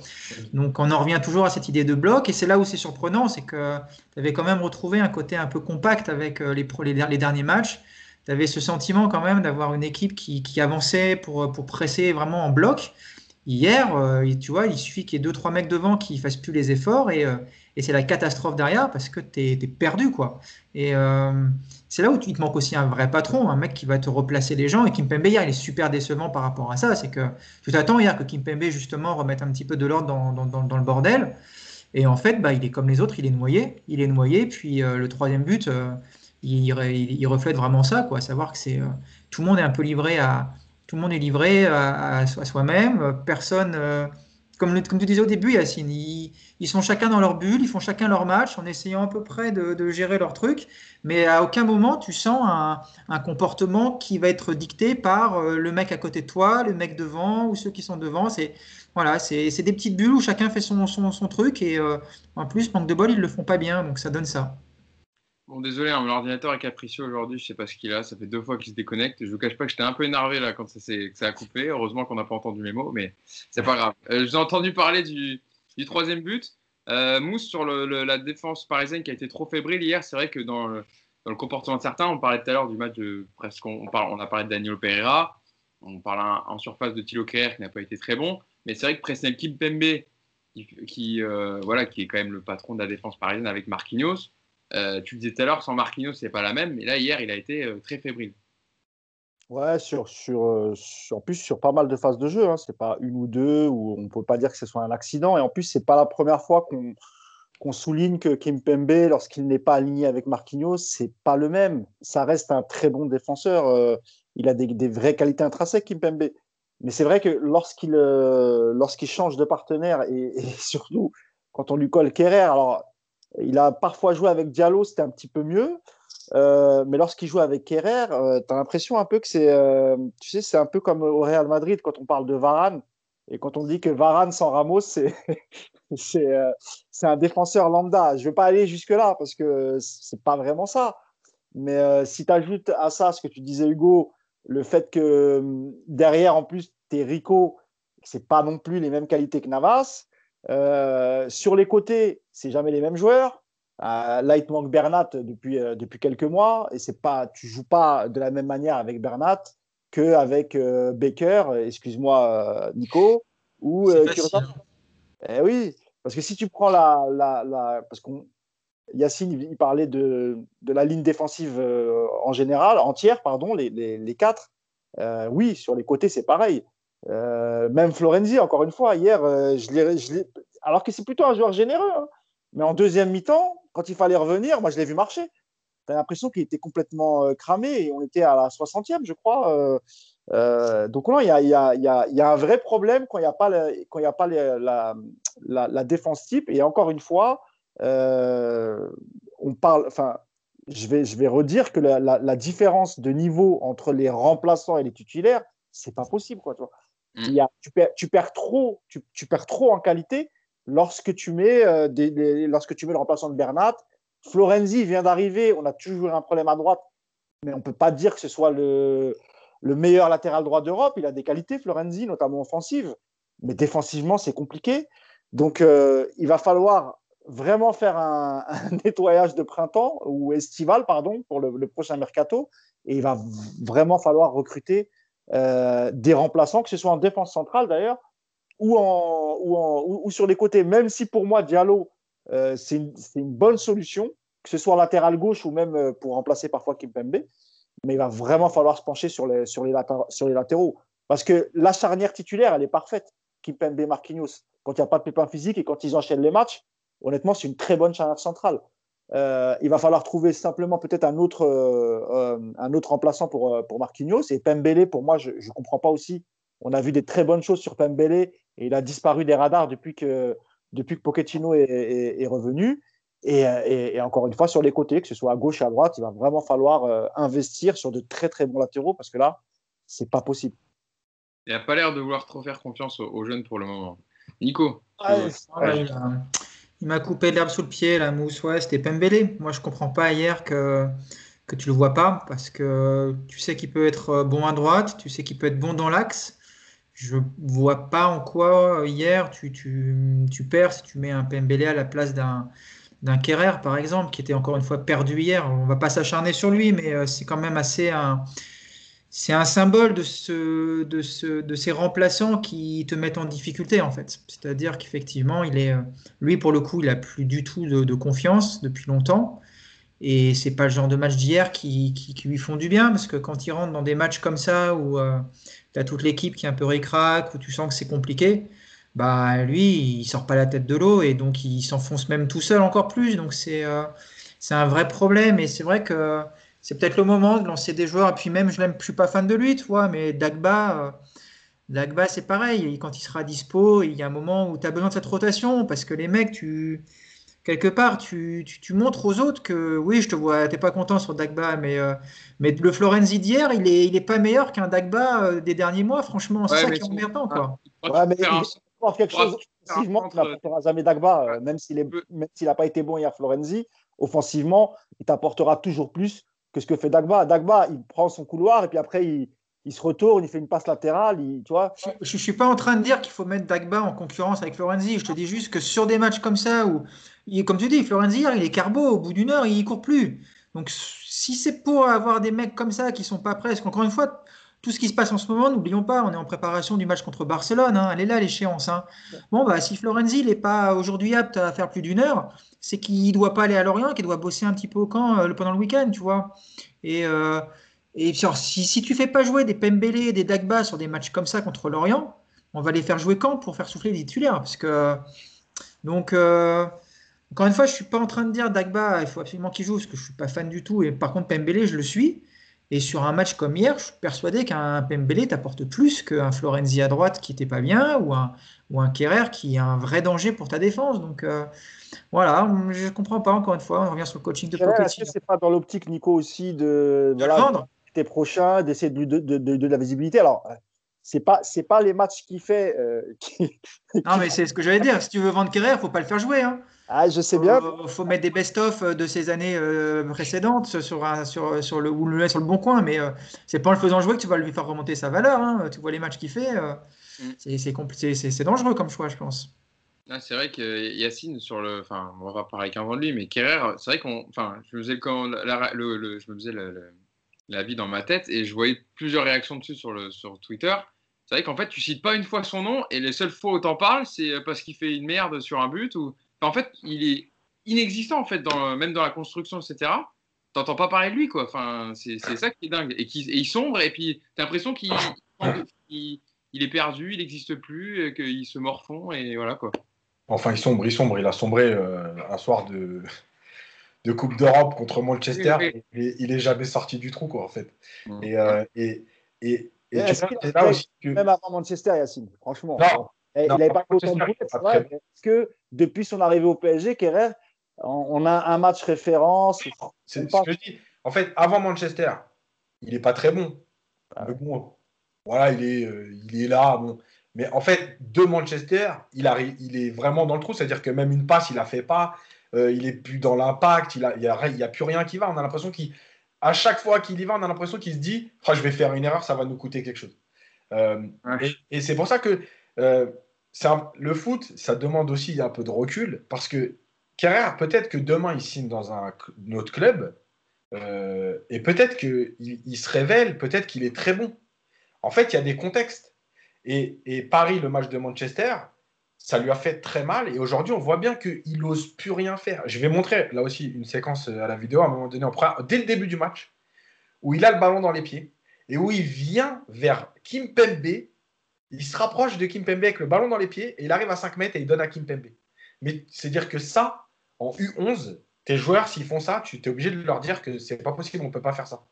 Speaker 3: Donc on en revient toujours à cette idée de bloc et c'est là où c'est surprenant, c'est que tu avais quand même retrouvé un côté un peu compact avec euh, les, derniers matchs. Tu avais ce sentiment quand même d'avoir une équipe qui, avançait pour, pour presser vraiment en bloc. Hier, euh, tu vois, il suffit qu'il y ait deux, trois mecs devant qui fassent plus les efforts et, euh, et c'est la catastrophe derrière parce que tu es, perdu. quoi. Et euh, c'est là où il te manque aussi un vrai patron, un mec qui va te replacer les gens. Et Kimpembe, hier, il est super décevant par rapport à ça. C'est que tu t'attends hier que Kimpembe, justement, remette un petit peu de l'ordre dans, le bordel. Et en fait, bah, il est comme les autres, il est noyé. Il est noyé. Puis le troisième but, il, il, reflète vraiment ça, quoi. Savoir que c'est tout le monde est un peu livré à, tout le monde est livré à, soi-même. Personne, euh, comme, tu disais au début, Yacine, ils, sont chacun dans leur bulle, ils font chacun leur match en essayant à peu près de, gérer leur truc. Mais à aucun moment, tu sens un, comportement qui va être dicté par euh, le mec à côté de toi, le mec devant ou ceux qui sont devant. C'est voilà, c'est des petites bulles où chacun fait son, son, truc. Et euh, en plus, manque de bol, ils le font pas bien. Donc ça donne ça.
Speaker 1: Bon, désolé, hein, mon ordinateur est capricieux aujourd'hui, je sais pas ce qu'il a, ça fait deux fois qu'il se déconnecte. Je vous cache pas que j'étais un peu énervé là quand ça, a coupé. Heureusement qu'on n'a pas entendu mes mots, mais c'est pas grave. Euh, J'ai entendu parler du, troisième but. Euh, Mousse sur la défense parisienne qui a été trop fébrile hier. C'est vrai que dans le, comportement de certains, on parlait tout à l'heure du match de presque. On, a parlé de Daniel Pereira, on parle en surface de Thilo Kerr qui n'a pas été très bon. Mais c'est vrai que Presnel Kimpembe, qui, euh, voilà, qui est quand même le patron de la défense parisienne avec Marquinhos, euh, tu le disais tout à l'heure, sans Marquinhos, c'est pas la même, mais là, hier, il a été euh, très fébrile.
Speaker 2: Ouais, sur, sur, euh, en plus, sur pas mal de phases de jeu. Hein. C'est pas une ou deux, où on peut pas dire que ce soit un accident. Et en plus, c'est pas la première fois qu'on souligne que Kim Pembe, lorsqu'il n'est pas aligné avec Marquinhos, c'est pas le même. Ça reste un très bon défenseur. il a des, vraies qualités intrinsèques, Kim Pembe. Mais c'est vrai que lorsqu'il lorsqu'il change de partenaire et, et, surtout quand on lui colle Kerrer, alors il a parfois joué avec Diallo, c'était un petit peu mieux. Euh, mais lorsqu'il joue avec Kerrer, euh, tu as l'impression un peu que c'est, euh, tu sais, c'est un peu comme au Real Madrid quand on parle de Varane et quand on dit que Varane sans Ramos, c'est c'est, c'est un défenseur lambda. Je ne vais pas aller jusque là parce que c'est pas vraiment ça. Mais si tu ajoutes à ça ce que tu disais Hugo, le fait que derrière en plus tu es Rico, c'est pas non plus les mêmes qualités que Navas. Euh, sur les côtés, c'est jamais les mêmes joueurs. Euh, là, il te manque Bernat depuis, euh, depuis quelques mois et c'est pas, tu joues pas de la même manière avec Bernat qu'avec Baker, excuse-moi Nico, ou. Eh oui, parce que si tu prends la, la, la parce qu'on Yacine, il parlait de, de, la ligne défensive en général, entière, pardon, les, les, les quatre. oui, sur les côtés, c'est pareil. Euh, même Florenzi, encore une fois, hier, euh, alors que c'est plutôt un joueur généreux, hein. mais en deuxième mi-temps, quand il fallait revenir, moi je l'ai vu marcher. Tu as l'impression qu'il était complètement euh, cramé et on était à la 60e, je crois. donc il y a, y, y un vrai problème quand il n'y a pas, quand a pas la, défense type. Et encore une fois, on parle, enfin, je vais, redire que la, différence de niveau entre les remplaçants et les titulaires, c'est pas possible, quoi. Tu. Mm. tu, perds, trop, tu, perds trop en qualité lorsque tu mets, euh, lorsque tu mets le remplaçant de Bernat. Florenzi vient d'arriver, on a toujours un problème à droite, mais on ne peut pas dire que ce soit le, le meilleur latéral droit d'Europe. Il a des qualités, Florenzi, notamment offensive, mais défensivement, c'est compliqué. Donc, euh, il va falloir vraiment faire un, nettoyage de printemps ou estival, pardon, pour le, prochain mercato. Et il va vraiment falloir recruter euh, des remplaçants, que ce soit en défense centrale d'ailleurs, ou, sur les côtés, même si pour moi, Diallo, euh, c'est une, une, bonne solution, que ce soit latéral gauche ou même euh, pour remplacer parfois Kimpembe. Mais il va vraiment falloir se pencher sur les, sur les, sur les latéraux. Parce que la charnière titulaire, elle est parfaite. Kimpembe, Marquinhos. Quand il n'y a pas de pépin physique et quand ils enchaînent les matchs, honnêtement, c'est une très bonne charnière centrale. Euh, il va falloir trouver simplement peut-être un autre, euh, euh, un autre remplaçant pour, pour Marquinhos. Et Pembele, pour moi, je ne comprends pas aussi. On a vu des très bonnes choses sur Pembele et il a disparu des radars depuis que, depuis que Pochettino est, est, revenu. Et, et, encore une fois, sur les côtés, que ce soit à gauche et à droite, il va vraiment falloir investir sur de très très bons latéraux parce que là, c'est pas possible.
Speaker 1: Il n'a pas l'air de vouloir trop faire confiance aux, jeunes pour le moment. Nico
Speaker 3: il m'a coupé l'herbe sous le pied, la mousse, ouais, c'était Pembele. Moi, je comprends pas hier que, que tu le vois pas, parce que tu sais qu'il peut être bon à droite, tu sais qu'il peut être bon dans l'axe. Je vois pas en quoi hier tu, tu, tu perds si tu mets un Pembele à la place d'un d'un Kerrer, par exemple, qui était encore une fois perdu hier. On va pas s'acharner sur lui, mais euh, c'est quand même assez un, c'est un symbole de, ce, de, ce, de ces remplaçants qui te mettent en difficulté en fait. C'est-à-dire qu'effectivement, il est, lui pour le coup, il a plus du tout de, confiance depuis longtemps. Et c'est pas le genre de match d'hier qui, qui, lui font du bien parce que quand il rentre dans des matchs comme ça où euh, tu as toute l'équipe qui est un peu récrac, où tu sens que c'est compliqué, bah lui il sort pas la tête de l'eau et donc il s'enfonce même tout seul encore plus. Donc c'est euh, c'est un vrai problème et c'est vrai que c'est peut-être le moment de lancer des joueurs. Et puis même, je ne suis pas fan de lui, tu vois, mais Dagba, euh, Dagba c'est pareil. Quand il sera dispo, il y a un moment où tu as besoin de cette rotation parce que les mecs, tu quelque part, tu, tu, montres aux autres que oui, je te vois, t'es pas content sur Dagba, mais, euh, mais le Florenzi d'hier, il est, il est pas meilleur qu'un Dagba euh, des derniers mois, franchement. C'est ça qui est emmerdant, quoi.
Speaker 2: Ouais, mais il quelque chose offensivement tu n'apportera jamais Dagba, même s'il n'a pas été bon hier, Florenzi. Offensivement, il t'apportera toujours plus ce que fait Dagba. Dagba, il prend son couloir et puis après, il, se retourne, il fait une passe latérale. tu vois
Speaker 3: je ne suis pas en train de dire qu'il faut mettre Dagba en concurrence avec Florenzi. Je te dis juste que sur des matchs comme ça, où, comme tu dis, Florenzi, il est carbo, au bout d'une heure, il ne court plus. Donc, si c'est pour avoir des mecs comme ça qui sont pas presque, encore une fois, tout ce qui se passe en ce moment, n'oublions pas, on est en préparation du match contre Barcelone. Hein, elle est là, l'échéance. Hein. Bon, bah, si Florenzi n'est pas aujourd'hui apte à faire plus d'une heure, c'est qu'il ne doit pas aller à Lorient, qu'il doit bosser un petit peu au camp euh, pendant le week-end, tu vois. Et, euh, et si, si tu fais pas jouer des Pembele, des Dagba sur des matchs comme ça contre Lorient, on va les faire jouer quand pour faire souffler les titulaires? Parce que, Donc, euh, encore une fois, je ne suis pas en train de dire Dagba, il faut absolument qu'il joue, parce que je ne suis pas fan du tout. Et par contre, Pembele, je le suis. Et sur un match comme hier, je suis persuadé qu'un Pembele t'apporte plus qu'un Florenzi à droite qui n'était pas bien ou un, ou un Kerrer qui est un vrai danger pour ta défense. Donc euh, voilà, je ne comprends pas encore une fois. On revient sur le coaching de Pochettino. Est-ce
Speaker 2: que c'est pas dans l'optique, Nico, aussi de, de voilà, tes prochains, d'essayer de, de, de, de, la visibilité Alors, c'est pas c'est pas les matchs qu'il fait. Euh, qui,
Speaker 3: non, mais c'est ce que j'allais dire. Si tu veux vendre Kerrer, faut pas le faire jouer. Hein.
Speaker 2: Ah, je sais bien.
Speaker 3: Il faut mettre des best-of de ces années euh, précédentes sur, un, sur, sur, le, ou le mettre sur le bon coin, mais euh, c'est pas en le faisant jouer que tu vas lui faire remonter sa valeur. Hein. Tu vois les matchs qu'il fait, euh, mm. c'est dangereux comme choix, je pense.
Speaker 1: Ah, c'est vrai que Yacine, sur le, enfin, on va parler qu'un de lui, mais Kerrer, c'est vrai qu'on, enfin, je me faisais quand le, je me faisais la vie dans ma tête et je voyais plusieurs réactions dessus sur, le, sur Twitter. C'est vrai qu'en fait, tu cites pas une fois son nom et les seules fois où t'en parles, c'est parce qu'il fait une merde sur un but ou en fait, il est inexistant, en fait, dans, même dans la construction, etc. T'entends pas parler de lui, quoi. Enfin, c'est ça qui est dingue. Et, il sombre, et puis t'as l'impression qu'il il, est perdu, il n'existe plus, qu'il se morfond, et voilà, quoi.
Speaker 4: Enfin, il sombre, il sombre. Il a sombré euh, un soir de, de Coupe d'Europe contre Manchester. Et, il est jamais sorti du trou, quoi, en fait.
Speaker 2: Mm.
Speaker 4: Et, euh, et, et,
Speaker 2: là aussi Même avant Manchester, Yacine, franchement. Non, il n'avait pas autant de Est-ce que depuis son arrivée au PSG, Kerrer, on a un match référence
Speaker 4: C'est ce que je dis. En fait, avant Manchester, il n'est pas très bon. Ah. bon, voilà, il est, euh, il est là. Bon. Mais en fait, de Manchester, il, arrive, il est vraiment dans le trou. C'est-à-dire que même une passe, il ne la fait pas. Euh, il n'est plus dans l'impact. Il n'y a, a, a, plus rien qui va. On a l'impression qu'à chaque fois qu'il y va, on a l'impression qu'il se dit oh, Je vais faire une erreur, ça va nous coûter quelque chose. Euh, et, et c'est pour ça que le foot, ça demande aussi un peu de recul parce que Carrère, peut-être que demain il signe dans un, autre club euh, et peut-être qu'il il se révèle, peut-être qu'il est très bon. En fait, il y a des contextes. Et, Paris, le match de Manchester, ça lui a fait très mal. Et aujourd'hui, on voit bien qu'il n'ose plus rien faire. Je vais montrer là aussi une séquence à la vidéo à un moment donné, dès le début du match, où il a le ballon dans les pieds et où il vient vers Kim Pembe. Il se rapproche de Kim Pembe avec le ballon dans les pieds et il arrive à 5 mètres et il donne à Kim Pembe. Mais c'est dire que ça, en U11, tes joueurs, s'ils font ça, tu es obligé de leur dire que c'est pas possible, on peut pas faire ça.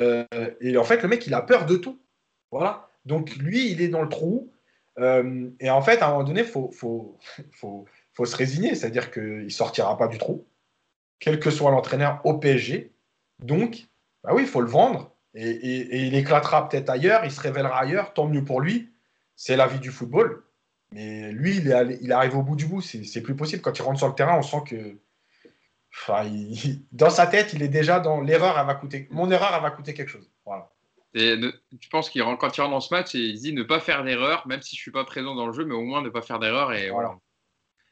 Speaker 4: Euh, et en fait, le mec, il a peur de tout. Voilà. Donc lui, il est dans le trou. Euh, et en fait, à un moment donné, il faut, se résigner. C'est-à-dire qu'il ne sortira pas du trou, quel que soit l'entraîneur au PSG. Donc, bah oui, il faut le vendre. Et, et, il éclatera peut-être ailleurs, il se révélera ailleurs, tant mieux pour lui. C'est la vie du football. Mais lui, il, est il arrive au bout du bout. C'est plus possible. Quand il rentre sur le terrain, on sent que. Enfin, dans sa tête, il est déjà dans l'erreur, elle va coûter. Mon erreur, elle va coûter quelque chose. Voilà.
Speaker 1: Et je pense qu'il quand il rentre dans ce match, il dit ne pas faire d'erreur, même si je suis pas présent dans le jeu, mais au moins ne pas faire d'erreur. Et voilà.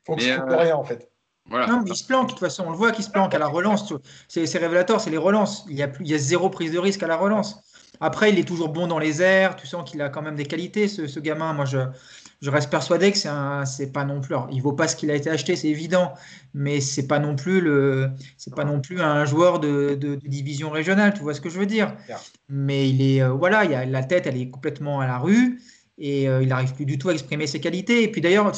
Speaker 4: Faut que euh... rien en fait.
Speaker 3: Voilà. Non, mais il se planque, de toute façon, on le voit qu'il se planque à la relance. C'est révélateur, c'est les relances. Il y, a plus, il y a zéro prise de risque à la relance. Après, il est toujours bon dans les airs. Tu sens qu'il a quand même des qualités, ce, ce gamin. Moi, je, je reste persuadé que c'est pas non plus. Alors, il vaut pas ce qu'il a été acheté, c'est évident, mais c'est pas non plus le, c'est pas non plus un joueur de, de, division régionale. Tu vois ce que je veux dire Mais il est, euh, voilà, il a la tête, elle est complètement à la rue et euh, il n'arrive plus du tout à exprimer ses qualités. Et puis d'ailleurs,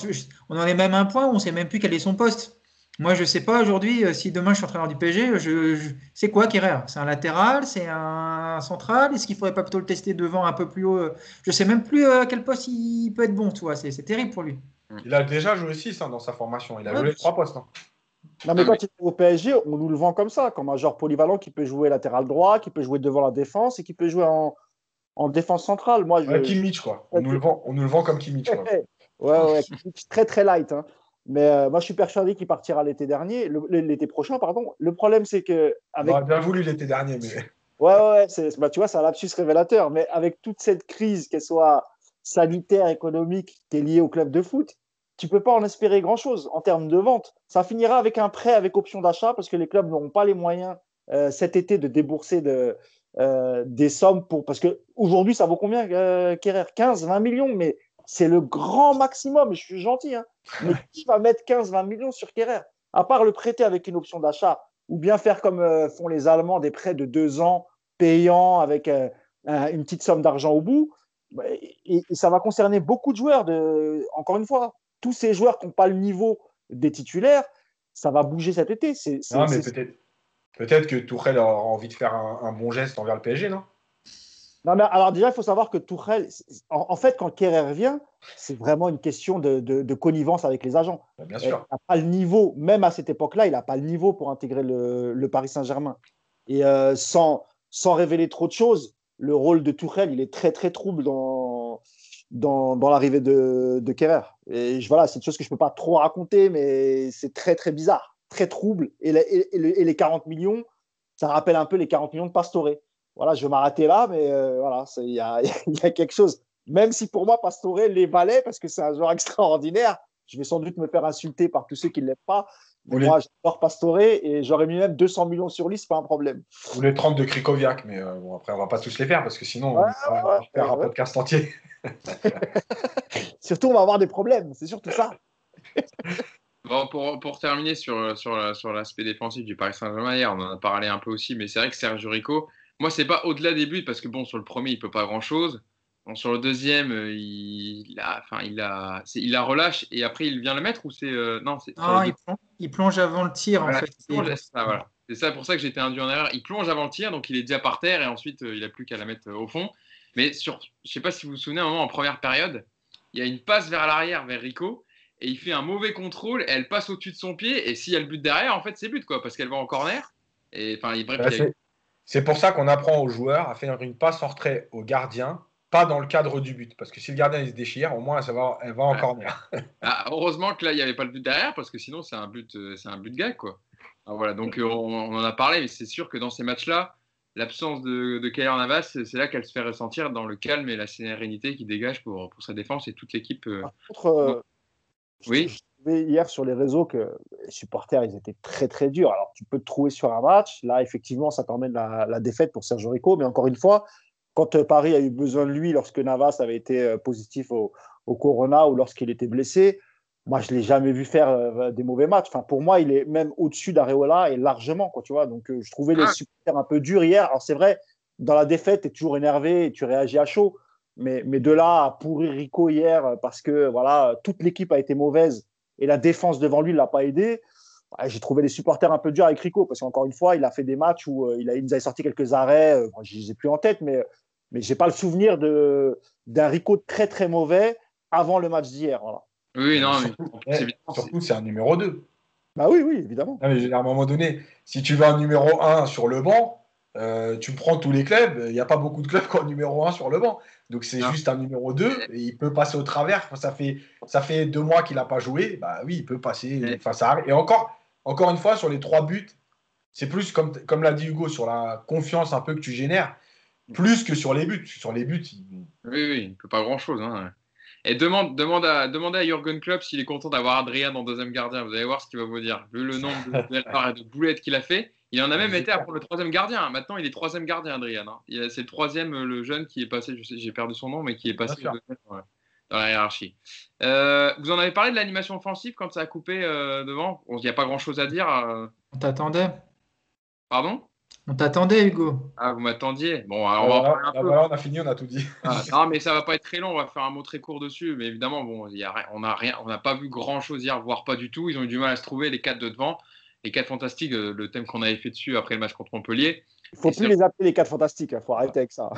Speaker 3: on en est même à un point où on sait même plus quel est son poste. Moi, je ne sais pas aujourd'hui euh, si demain je suis entraîneur du PSG, je, c'est quoi Kerrer C'est un latéral C'est un central? Est-ce qu'il ne faudrait pas plutôt le tester devant un peu plus haut Je ne sais même plus euh, à quel poste il peut être bon, tu vois. C'est, terrible pour lui.
Speaker 4: Il a déjà joué 6 hein, dans sa formation. Il a joué les trois postes. Hein.
Speaker 2: Non, mais quand il est au PSG, on nous le vend comme ça, comme un joueur polyvalent qui peut jouer latéral droit, qui peut jouer devant la défense et qui peut jouer en, en défense centrale. Moi, je...
Speaker 4: Kimmich, quoi. On, nous le vend, on nous le vend comme Kimmich. Quoi.
Speaker 2: ouais, ouais, très très light. Hein. Mais euh, moi, je suis persuadé qu'il partira l'été dernier, l'été prochain, pardon. Le problème, c'est que.
Speaker 4: Avec... On bien voulu l'été dernier, mais.
Speaker 2: Ouais, ouais, bah, tu vois, c'est un lapsus révélateur. Mais avec toute cette crise, qu'elle soit sanitaire, économique, qui est liée au club de foot, tu peux pas en espérer grand-chose en termes de vente. Ça finira avec un prêt avec option d'achat parce que les clubs n'auront pas les moyens euh, cet été de débourser de, euh, des sommes pour. Parce qu'aujourd'hui, ça vaut combien, euh, 15, 20 millions Mais c'est le grand maximum. Je suis gentil, hein. mais qui va mettre 15-20 millions sur Kerrer À part le prêter avec une option d'achat ou bien faire comme euh, font les Allemands, des prêts de deux ans payants avec euh, une petite somme d'argent au bout. Et, ça va concerner beaucoup de joueurs. De, encore une fois, tous ces joueurs qui n'ont pas le niveau des titulaires, ça va bouger cet été. C'est,
Speaker 4: non, mais peut-être, peut-être que Tourelle aura envie de faire un, un bon geste envers le PSG, non?
Speaker 2: Non, mais alors déjà, il faut savoir que Tourelle, en, fait, quand Kerrer vient, c'est vraiment une question de, connivence avec les agents.
Speaker 4: Bah, bien sûr.
Speaker 2: Il n'a pas le niveau, même à cette époque-là, il n'a pas le niveau pour intégrer le, Paris Saint-Germain. Et euh, sans, sans révéler trop de choses, le rôle de Tourelle, il est très, très trouble dans, dans, dans l'arrivée de, de Kerrer. Et voilà, c'est une chose que je ne peux pas trop raconter, mais c'est très, très bizarre, très trouble. Et, et, les 40 millions, ça rappelle un peu les 40 millions de Pastore voilà, je vais m'arrêter là, mais euh, voilà, il y a, y a, quelque chose. Même si pour moi, Pastore les valait parce que c'est un joueur extraordinaire, je vais sans doute me faire insulter par tous ceux qui ne l'aiment pas. Mais moi, j'adore Pastore et j'aurais mis même 200 millions sur lui, c'est pas un problème.
Speaker 4: Ou les 30 de Krikoviak, mais euh, bon, après, on va pas tous les faire parce que sinon, on va faire un podcast entier.
Speaker 2: surtout, on va avoir des problèmes, c'est surtout ça.
Speaker 1: Bon, pour, pour, terminer sur, sur, sur l'aspect défensif du Paris Saint-Germain, on en a parlé un peu aussi, mais c'est vrai que Sergio Rico, moi, c'est pas au-delà des buts parce que bon, sur le premier, il peut pas grand-chose. Bon, sur le deuxième, euh, il, a, enfin, il a, il la relâche et après il vient le mettre ou c'est euh, non, c'est.
Speaker 3: il, plonge, avant le tir en fait.
Speaker 1: C'est ça pour ça que j'étais induit en erreur. Il plonge avant le tir, donc il est déjà par terre et ensuite euh, il a plus qu'à la mettre au fond. Mais sur, je sais pas si vous vous souvenez, un moment en première période, il y a une passe vers l'arrière vers Rico et il fait un mauvais contrôle. Et elle passe au-dessus de son pied et s'il y a le but derrière, en fait, c'est but quoi, parce qu'elle va en corner. Et enfin, bref, bah, il
Speaker 4: c'est pour ça qu'on apprend aux joueurs à faire une passe en retrait au gardien, pas dans le cadre du but. Parce que si le gardien il se déchire, au moins ça va, elle va en corner.
Speaker 1: Ah, heureusement que là, il n'y avait pas le but derrière, parce que sinon, c'est un but, euh, c'est un but gag. Quoi. voilà, donc euh, on, en a parlé, mais c'est sûr que dans ces matchs-là, l'absence de, de Kyler Navas, c'est là qu'elle se fait ressentir dans le calme et la sérénité qui dégage pour, pour sa défense et toute l'équipe. Euh,
Speaker 2: oui hier sur les réseaux que les supporters, ils étaient très très durs. Alors, tu peux te trouver sur un match. Là, effectivement, ça t'emmène la, la défaite pour Sergio Rico. Mais encore une fois, quand Paris a eu besoin de lui lorsque Navas avait été positif au, au Corona ou lorsqu'il était blessé, moi, je ne l'ai jamais vu faire euh, des mauvais matchs. Enfin, pour moi, il est même au-dessus d'Areola et largement, quoi, tu vois. Donc, euh, je trouvais les ah. supporters un peu durs hier. Alors, c'est vrai, dans la défaite, tu es toujours énervé et tu réagis à chaud. Mais, mais de là à pourrir Rico hier parce que voilà, toute l'équipe a été mauvaise et la défense devant lui ne l'a pas aidé, j'ai trouvé les supporters un peu durs avec Rico parce qu'encore une fois, il a fait des matchs où euh, il, a, il nous avait sorti quelques arrêts. je ne les ai plus en tête, mais, mais je n'ai pas le souvenir d'un Rico très très mauvais avant le match d'hier. Voilà.
Speaker 1: Oui, non,
Speaker 4: mais surtout, c'est un numéro 2.
Speaker 2: Bah oui, oui, évidemment.
Speaker 4: à un moment donné, si tu veux un numéro 1 sur le banc, euh, tu prends tous les clubs, il n'y a pas beaucoup de clubs qui ont un numéro 1 sur le banc. Donc c'est juste un numéro 2 et il peut passer au travers. Ça fait, ça fait deux mois qu'il n'a pas joué. Bah oui, il peut passer. Enfin, ça Et encore, encore une fois, sur les trois buts, c'est plus comme, comme l'a dit Hugo, sur la confiance un peu que tu génères, plus que sur les buts. Sur les buts,
Speaker 1: il... Oui, oui, il ne peut pas grand-chose. Hein. Et demande, demande à, demandez à Jürgen Klopp s'il est content d'avoir Adrien en deuxième gardien. Vous allez voir ce qu'il va vous dire. Vu le nombre de, de boulettes qu'il a fait, il en a même été à prendre le troisième gardien. Maintenant, il est troisième gardien, Adrien. Hein. C'est le troisième, euh, le jeune qui est passé, j'ai perdu son nom, mais qui est passé dans, la hiérarchie. Euh, vous en avez parlé de l'animation offensive quand ça a coupé euh, devant? Il n'y a pas grand chose à dire.
Speaker 3: On t'attendait.
Speaker 1: Pardon?
Speaker 3: On t'attendait, Hugo.
Speaker 1: Ah, vous m'attendiez. Bon, alors on va
Speaker 4: un peu. on a fini, on a tout dit.
Speaker 1: Ah, non, mais ça va pas être très long. On va faire un mot très court dessus. Mais évidemment, bon, y a, on n'a rien, on n'a pas vu grand chose hier, voire pas du tout. Ils ont eu du mal à se trouver les quatre de devant, les quatre fantastiques. Euh, le thème qu'on avait fait dessus après le match contre Montpellier.
Speaker 2: Il faut plus les appeler les quatre fantastiques. Il hein. faut arrêter avec ça.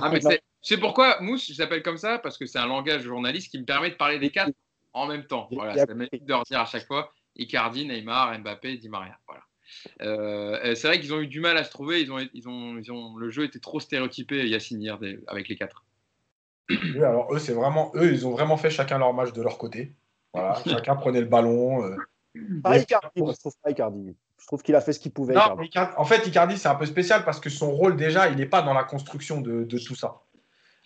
Speaker 1: ah, c'est pourquoi Mousse, je s'appelle comme ça parce que c'est un langage journaliste qui me permet de parler des quatre en même temps. Voilà, c'est la même de leur dire à chaque fois. Icardi, Neymar, Mbappé, Di Maria. Voilà. Euh, c'est vrai qu'ils ont eu du mal à se trouver. Ils ont, ils ont, ils ont, le jeu était trop stéréotypé, Yacine, hier, avec les quatre.
Speaker 4: Oui, alors eux, c'est vraiment eux, ils ont vraiment fait chacun leur match de leur côté. Voilà, chacun prenait le ballon. Euh.
Speaker 2: Pas Icardi, je trouve pas Icardi. Je trouve qu'il a fait ce qu'il pouvait.
Speaker 4: Non, en fait, Icardi, c'est un peu spécial parce que son rôle, déjà, il n'est pas dans la construction de, de tout ça.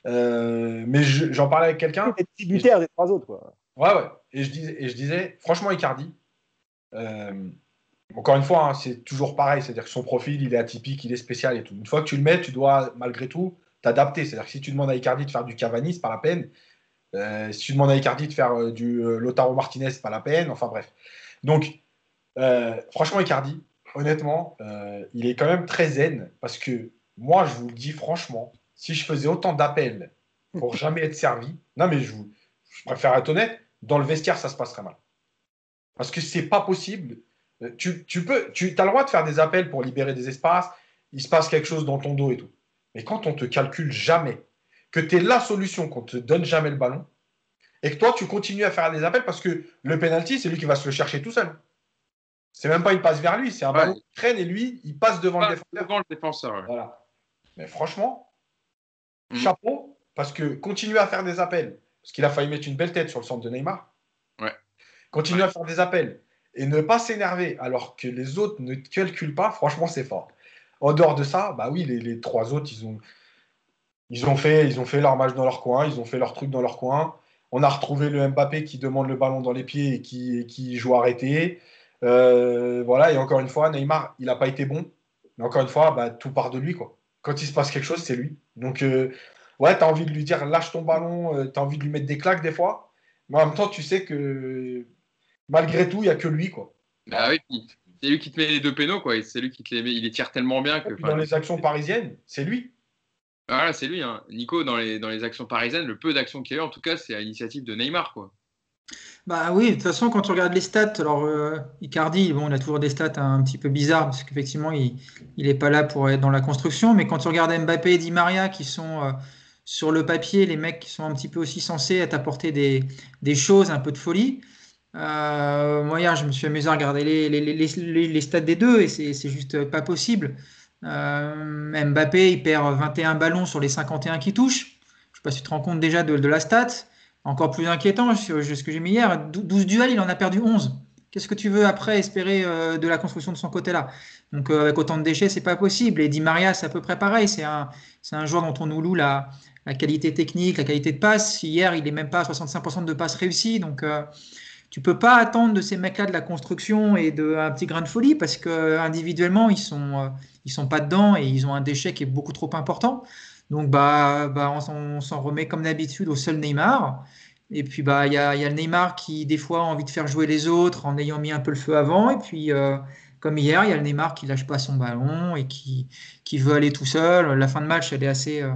Speaker 4: Euh, mais j'en parlais avec quelqu'un.
Speaker 2: Il est tributaire des trois autres. Quoi.
Speaker 4: Ouais, ouais. Et je, disais, et je disais, franchement, Icardi, euh, encore une fois, hein, c'est toujours pareil, c'est-à-dire que son profil, il est atypique, il est spécial et tout. Une fois que tu le mets, tu dois malgré tout t'adapter. C'est-à-dire que si tu demandes à Icardi de faire du Cavani, c'est pas la peine. Euh, si tu demandes à Icardi de faire euh, du euh, Lotaro Martinez, c'est pas la peine. Enfin bref. Donc, franchement, Icardi, honnêtement, il est quand même très zen parce que moi, je vous le dis franchement, si je faisais autant d'appels pour jamais être servi, non mais je, vous, je préfère être honnête, dans le vestiaire, ça se passerait mal. Parce que c'est pas possible tu, peux, tu as le droit de faire des appels pour libérer des espaces, il se passe quelque chose dans ton dos et tout. Mais quand on te calcule jamais, que tu es la solution, qu'on te donne jamais le ballon, et que toi, tu continues à faire des appels parce que le penalty, c'est lui qui va se le chercher tout seul. C'est même pas une passe vers lui, c'est un ballon qui traîne et lui, il passe devant le défenseur.
Speaker 1: Devant le défenseur
Speaker 4: voilà. Mais franchement, mm. chapeau, parce que continuer à faire des appels, parce qu'il a failli mettre une belle tête sur le centre de Neymar.
Speaker 1: Ouais.
Speaker 4: Continue à faire des appels et ne pas s'énerver alors que les autres ne calculent pas, franchement, c'est fort. En dehors de ça, bah oui, les, trois autres, ils ont, ils, ont fait, ils ont fait leur match dans leur coin, ils ont fait leur truc dans leur coin. On a retrouvé le Mbappé qui demande le ballon dans les pieds et qui, qui joue arrêté. Euh, voilà, et encore une fois, Neymar, il n'a pas été bon. Mais encore une fois, bah, tout part de lui. Quoi. Quand il se passe quelque chose, c'est lui. Donc, euh, ouais, tu as envie de lui dire lâche ton ballon, euh, tu as envie de lui mettre des claques des fois. Mais en même temps, tu sais que malgré tout, il n'y a que lui. Quoi.
Speaker 1: Bah oui, c'est lui qui te met les deux pénaux, quoi. C'est lui qui te les met, il les tire tellement bien que.
Speaker 4: Dans les actions parisiennes, c'est lui.
Speaker 1: Voilà, c'est lui. Hein. Nico, dans les, actions parisiennes, le peu d'actions qu'il y a eu, en tout cas, c'est à l'initiative de Neymar, quoi.
Speaker 3: Bah oui, de toute façon, quand tu regardes les stats, alors euh, Icardi, bon, il a toujours des stats un petit peu bizarres parce qu'effectivement, il n'est pas là pour être dans la construction. Mais quand tu regardes Mbappé et Di Maria, qui sont euh, sur le papier, les mecs qui sont un petit peu aussi censés t'apporter des, des choses, un peu de folie, euh, moi, hier, je me suis amusé à regarder les, les, les, les stats des deux et c'est juste pas possible. Euh, Mbappé, il perd 21 ballons sur les 51 qui touchent. Je ne sais pas si tu te rends compte déjà de, de la stat. Encore plus inquiétant, ce que j'ai mis hier, 12 duels, il en a perdu 11. Qu'est-ce que tu veux après espérer euh, de la construction de son côté-là? Donc euh, avec autant de déchets, c'est pas possible. Et Di Maria, c'est à peu près pareil. C'est un, un joueur dont on nous loue la, qualité technique, la qualité de passe. Hier, il n'est même pas à 65% de passes réussies. Donc tu peux pas attendre de ces mecs-là de la construction et d'un petit grain de folie parce que individuellement ils sont ils sont pas dedans et ils ont un déchet qui est beaucoup trop important. Donc, bah, bah on, s'en remet comme d'habitude au seul Neymar. Et puis, bah, il y y a, le Neymar qui, des fois, a envie de faire jouer les autres en ayant mis un peu le feu avant. Et puis, euh, comme hier, il y a le Neymar qui lâche pas son ballon et qui, qui veut aller tout seul. La fin de match, elle est assez, euh,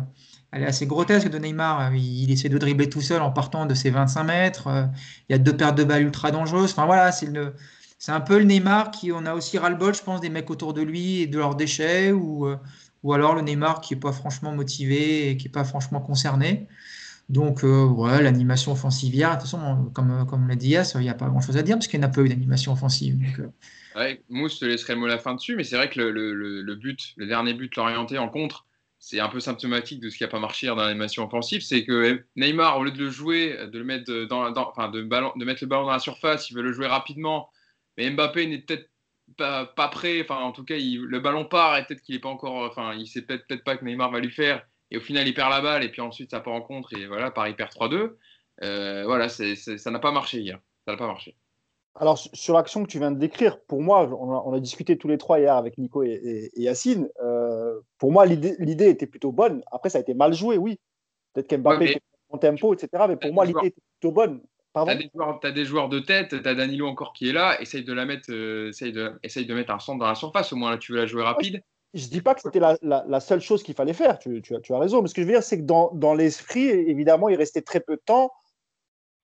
Speaker 3: elle est assez grotesque de Neymar. Il, essaie de dribbler tout seul en partant de ses 25 mètres. Euh, il y a deux pertes de balles ultra dangereuses. Enfin, voilà, c'est le c'est un peu le Neymar qui on a aussi ras-le-bol, je pense, des mecs autour de lui et de leurs déchets, ou, euh, ou alors le Neymar qui n'est pas franchement motivé et qui n'est pas franchement concerné. Donc, euh, ouais, l'animation offensive hier, de toute façon, comme, comme l'a dit Yass, il n'y a pas grand chose à dire parce qu'il n'y a pas eu d'animation offensive. Donc, euh.
Speaker 1: Mousse, je te laisserai le mot la fin dessus, mais c'est vrai que le, but, le dernier but, l'orienté en contre, c'est un peu symptomatique de ce qui n'a pas marché dans l'animation offensive. C'est que Neymar, au lieu de le jouer, de le mettre dans, dans ballon, de mettre le ballon dans la surface, il veut le jouer rapidement mais Mbappé n'est peut-être pas, pas, prêt. Enfin, en tout cas, le ballon part et peut-être qu'il n'est pas encore. Enfin, il sait peut-être peut pas que Neymar va lui faire. Et au final, il perd la balle et puis ensuite, ça part en contre. Et voilà, Paris perd 3-2. Euh, voilà, ça n'a pas marché hier. Ça n'a pas marché.
Speaker 2: Alors, sur l'action que tu viens de décrire, pour moi, on a, discuté tous les trois hier avec Nico et, Yacine. Euh, pour moi, l'idée était plutôt bonne. Après, ça a été mal joué, oui. Peut-être qu'Mbappé était en tempo, etc. Mais pour moi, l'idée était plutôt bonne.
Speaker 1: T'as des, as des joueurs de tête, t'as Danilo encore qui est là, essaye de la mettre, euh, essaye, de, essaye de mettre un centre dans la surface, au moins là tu veux la jouer rapide.
Speaker 2: Je dis pas que c'était la, la, seule chose qu'il fallait faire, tu, tu, tu, as raison, mais ce que je veux dire, c'est que dans, dans l'esprit, évidemment, il restait très peu de temps.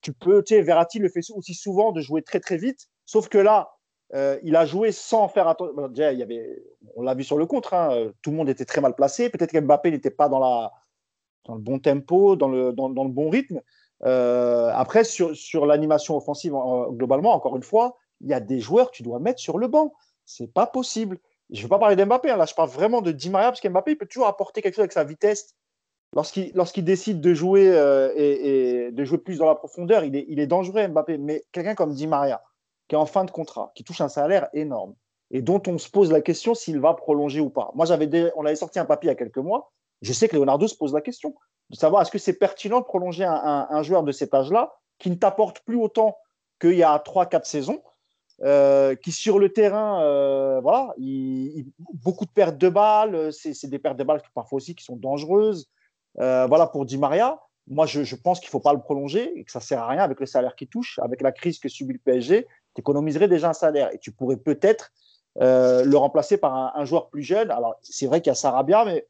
Speaker 2: Tu peux, tu sais, Verratti le fait aussi souvent de jouer très très vite, sauf que là, euh, il a joué sans faire attention. déjà, il y avait, on l'a vu sur le contre, hein, tout le monde était très mal placé. Peut-être qu'Mbappé n'était pas dans, la, dans le bon tempo, dans le, dans, dans le bon rythme. Euh, après, sur, sur l'animation offensive, globalement, encore une fois, il y a des joueurs que tu dois mettre sur le banc. C'est pas possible. Je ne veux pas parler d'Mbappé, hein. là je parle vraiment de Di Maria, parce qu'Mbappé peut toujours apporter quelque chose avec sa vitesse. Lorsqu'il lorsqu'il décide de jouer euh, et, de jouer plus dans la profondeur, il est, il est dangereux Mbappé. Mais quelqu'un comme Di Maria, qui est en fin de contrat, qui touche un salaire énorme, et dont on se pose la question s'il va prolonger ou pas. Moi, j'avais on avait sorti un papier il y a quelques mois. Je sais que Leonardo se pose la question de savoir est-ce que c'est pertinent de prolonger un, joueur de cet âge-là qui ne t'apporte plus autant qu'il y a 3-4 saisons, euh, qui sur le terrain, euh, voilà, il, beaucoup de pertes de balles, c'est des pertes de balles parfois aussi qui sont dangereuses. Euh, voilà pour Di Maria. Moi, je, pense qu'il ne faut pas le prolonger et que ça ne sert à rien avec le salaire qu'il touche, avec la crise que subit le PSG. Tu économiserais déjà un salaire et tu pourrais peut-être le remplacer par un, un, joueur plus jeune. Alors, c'est vrai qu'il y a Sarabia, mais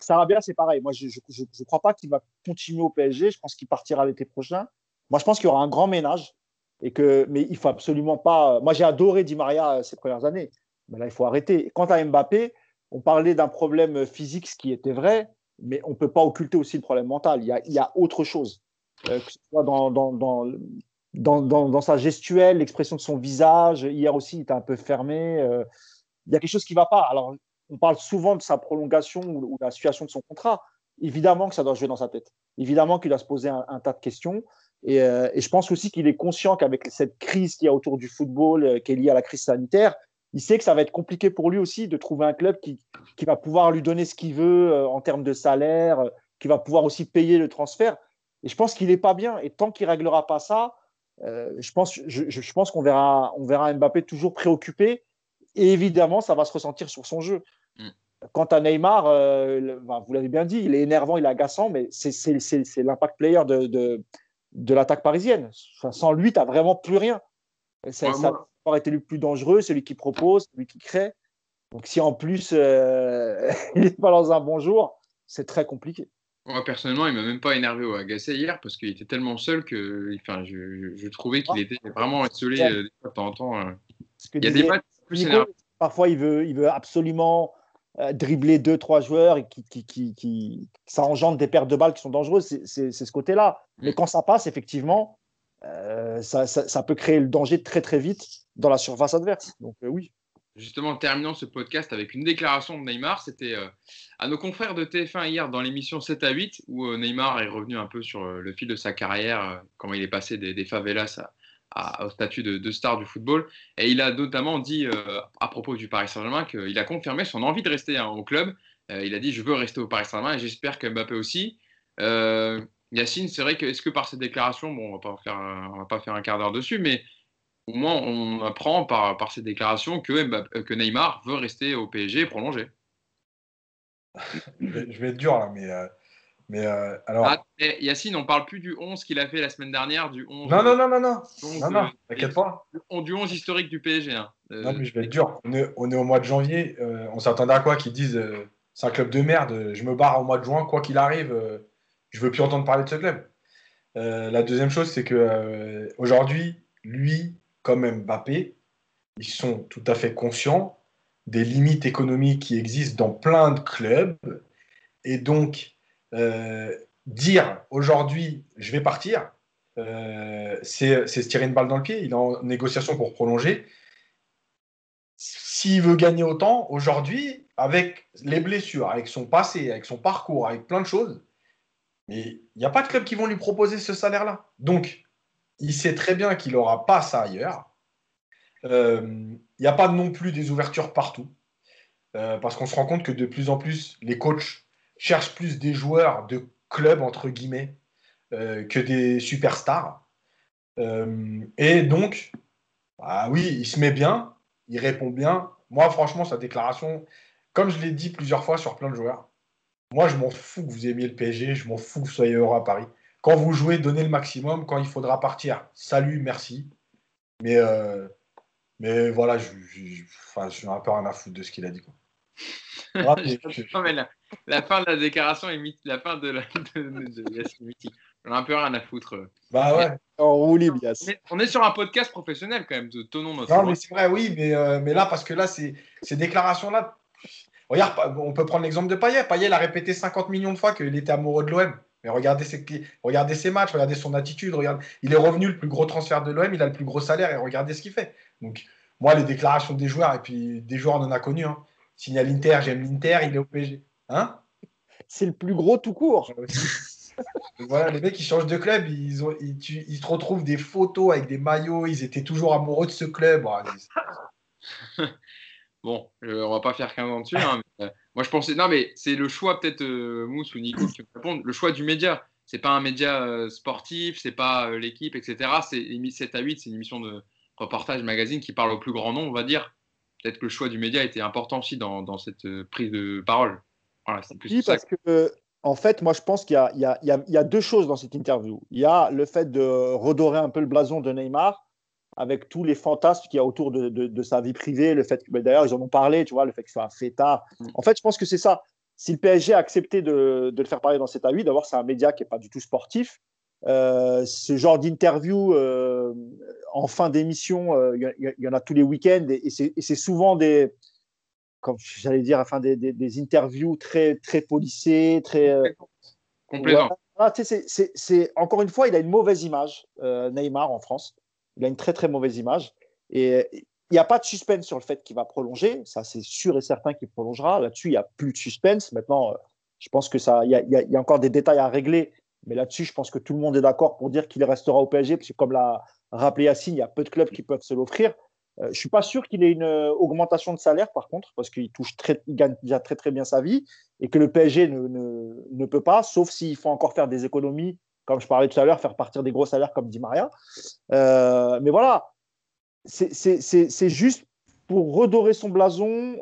Speaker 2: Sarabia, c'est pareil. Moi, je ne crois pas qu'il va continuer au PSG. Je pense qu'il partira l'été prochain. Moi, je pense qu'il y aura un grand ménage. Et que, mais il faut absolument pas. Moi, j'ai adoré Di Maria euh, ces premières années. Mais là, il faut arrêter. Quant à Mbappé, on parlait d'un problème physique, ce qui était vrai, mais on ne peut pas occulter aussi le problème mental. Il y a, il y a autre chose. Euh, que ce soit dans, dans, dans, dans, sa gestuelle, l'expression de son visage. Hier aussi, il était un peu fermé. Euh, il y a quelque chose qui ne va pas. Alors, on parle souvent de sa prolongation ou, de la situation de son contrat. Évidemment que ça doit jouer dans sa tête. Évidemment qu'il doit se poser un, tas de questions. Euh, et, je pense aussi qu'il est conscient qu'avec cette crise qu'il y a autour du football, euh, qui est liée à la crise sanitaire, il sait que ça va être compliqué pour lui aussi de trouver un club qui, va pouvoir lui donner ce qu'il veut euh, en termes de salaire, qui va pouvoir aussi payer le transfert. Et je pense qu'il n'est pas bien. Et tant qu'il ne réglera pas ça, je pense, je, pense qu'on verra, on verra Mbappé toujours préoccupé. Et évidemment, ça va se ressentir sur son jeu. Quant à Neymar, euh, vous l'avez bien dit, il est énervant, il est agaçant, mais c'est l'impact player de, de, l'attaque parisienne. sans lui, tu n'as vraiment plus rien. Ça, aurait été le plus dangereux, celui qui propose, celui qui crée. Donc si en plus euh, il n'est pas dans un bon jour, c'est très compliqué.
Speaker 1: Moi, personnellement, il m'a même pas énervé ou agacé hier parce qu'il était tellement seul que enfin, je, trouvais qu'il ah. était vraiment isolé euh, de temps en temps.
Speaker 2: Il y a des matchs plus Parfois, il veut, il veut absolument euh, dribbler deux, trois joueurs et qui, qui, qui, qui, ça engendre des pertes de balles qui sont dangereuses. C'est ce côté-là. Mm. Mais quand ça passe, effectivement, euh, ça, ça, peut créer le danger très, très vite dans la surface adverse. Donc, euh, oui.
Speaker 1: Justement, terminons ce podcast avec une déclaration de Neymar. C'était à nos confrères de TF1 hier dans l'émission 7 à 8, où Neymar est revenu un peu sur le fil de sa carrière, comment il est passé des, des favelas à, au statut de, star du football. Et il a notamment dit, euh, à propos du Paris Saint-Germain, qu'il a confirmé son envie de rester hein, au club. Euh, il a dit Je veux rester au Paris Saint-Germain et j'espère que Mbappé aussi. Euh, Yacine, c'est vrai que, est-ce que par cette déclaration, bon, on on va pas faire un quart d'heure dessus, mais au moins on apprend par, par cette déclaration que, que Neymar veut rester au PSG et prolonger.
Speaker 4: je, vais, être dur là, mais. Euh, mais euh, alors. Ah,
Speaker 1: Yacine, on parle plus du 11 qu'il a fait la semaine dernière, du 11.
Speaker 4: Non, non, non, non, non. non, non, t'inquiète pas.
Speaker 1: Du 11 historique du PSG.
Speaker 4: Hein. non, mais je vais être dur. On est, on est au mois de janvier. on s'attendait à quoi qu'ils disent c'est un club de merde, je me barre au mois de juin, quoi qu'il arrive, je veux plus entendre parler de ce club. la deuxième chose, c'est que aujourd'hui, lui, comme Mbappé, ils sont tout à fait conscients des limites économiques qui existent dans plein de clubs. Et donc, euh, dire aujourd'hui, je vais partir, euh, c'est se tirer une balle dans le pied. Il est en négociation pour prolonger. S'il veut gagner autant, aujourd'hui, avec les blessures, avec son passé, avec son parcours, avec plein de choses, mais il n'y a pas de club qui vont lui proposer ce salaire-là. Donc, il sait très bien qu'il n'aura pas ça ailleurs. Il euh, n'y a pas non plus des ouvertures partout. Parce qu'on se rend compte que de plus en plus, les coachs cherchent plus des joueurs de club, entre guillemets, euh, que des superstars. et donc, bah oui, il se met bien, il répond bien. Moi, franchement, sa déclaration, comme je l'ai dit plusieurs fois sur plein de joueurs, moi, je m'en fous que vous aimiez le PSG, je m'en fous que vous soyez heureux à Paris. Quand vous jouez, donnez le maximum. Quand il faudra partir, salut, merci. Mais mais voilà, je, je, je suis un peu rien à foutre de ce qu'il a dit.
Speaker 1: Non, mais la, fin de la déclaration est mythique. La fin de la de, de, mythique. On a un peu rien à foutre.
Speaker 4: Bah ouais.
Speaker 2: On, roule,
Speaker 1: on est sur un podcast professionnel quand même. De, tenons notre.
Speaker 4: Non, mais c'est vrai, oui. Mais, euh, mais là, parce que là, ces, ces déclarations-là. Regarde, on peut prendre l'exemple de Payet. Payet il a répété 50 millions de fois qu'il était amoureux de l'OM. Mais regardez ses, regardez ses matchs, regardez son attitude. Regarde, il est revenu le plus gros transfert de l'OM, il a le plus gros salaire et regardez ce qu'il fait. Donc, moi, les déclarations des joueurs, et puis des joueurs, on en a connu. Hein. Signal l'Inter, j'aime l'Inter, il est au PSG. Hein?
Speaker 2: C'est le plus gros tout court.
Speaker 4: voilà, les mecs, ils changent de club, ils, ont, ils, se retrouvent des photos avec des maillots, ils étaient toujours amoureux de ce club.
Speaker 1: bon, euh, on va pas faire 15 ans dessus. Hein, euh, moi, je pensais. Non, mais c'est le choix, peut-être, euh, Mousse ou Nico qui me répondent, le choix du média. C'est pas un média sportif, c'est pas l'équipe, etc. C'est 7 à 8, c'est une émission de reportage magazine qui parle au plus grand nombre, on va dire. Peut-être que le choix du média était important aussi dans, dans cette prise de parole.
Speaker 2: Voilà, c'est plus oui, parce que, en fait, moi, je pense qu'il y, y, y, y a, deux choses dans cette interview. Il y a le fait de redorer un peu le blason de Neymar avec tous les fantasmes qu'il y a autour de, de, sa vie privée, le fait que, ben, d'ailleurs, ils en ont parlé, tu vois, le fait qu'il soit un fêtard. Mm. En fait, je pense que c'est ça. Si le PSG a accepté de, de le faire parler dans cet avis, d'abord, c'est un média qui n'est pas du tout sportif. Euh, ce genre d'interview euh, en fin d'émission, euh, il y, en a tous les week-ends et, c'est souvent des, comme j'allais dire, enfin des, des, interviews très très polissées, très
Speaker 1: complètement.
Speaker 2: c'est encore une fois, il a une mauvaise image, Neymar en France. Il a une très très mauvaise image et il n'y a pas de suspense sur le fait qu'il va prolonger. Ça, c'est sûr et certain qu'il prolongera. Là-dessus, il n'y a plus de suspense. Maintenant, je pense que ça, il y, y, a encore des détails à régler mais là-dessus, je pense que tout le monde est d'accord pour dire qu'il restera au PSG, parce que comme l'a rappelé Yacine, il y a peu de clubs qui peuvent se l'offrir. Euh, je ne suis pas sûr qu'il ait une euh, augmentation de salaire, par contre, parce qu'il touche gagne déjà très très bien sa vie, et que le PSG ne peut pas, sauf s'il faut encore faire des économies, comme je parlais tout à l'heure, faire partir des gros salaires comme dit Maria. Euh, mais voilà, c'est juste pour redorer son blason,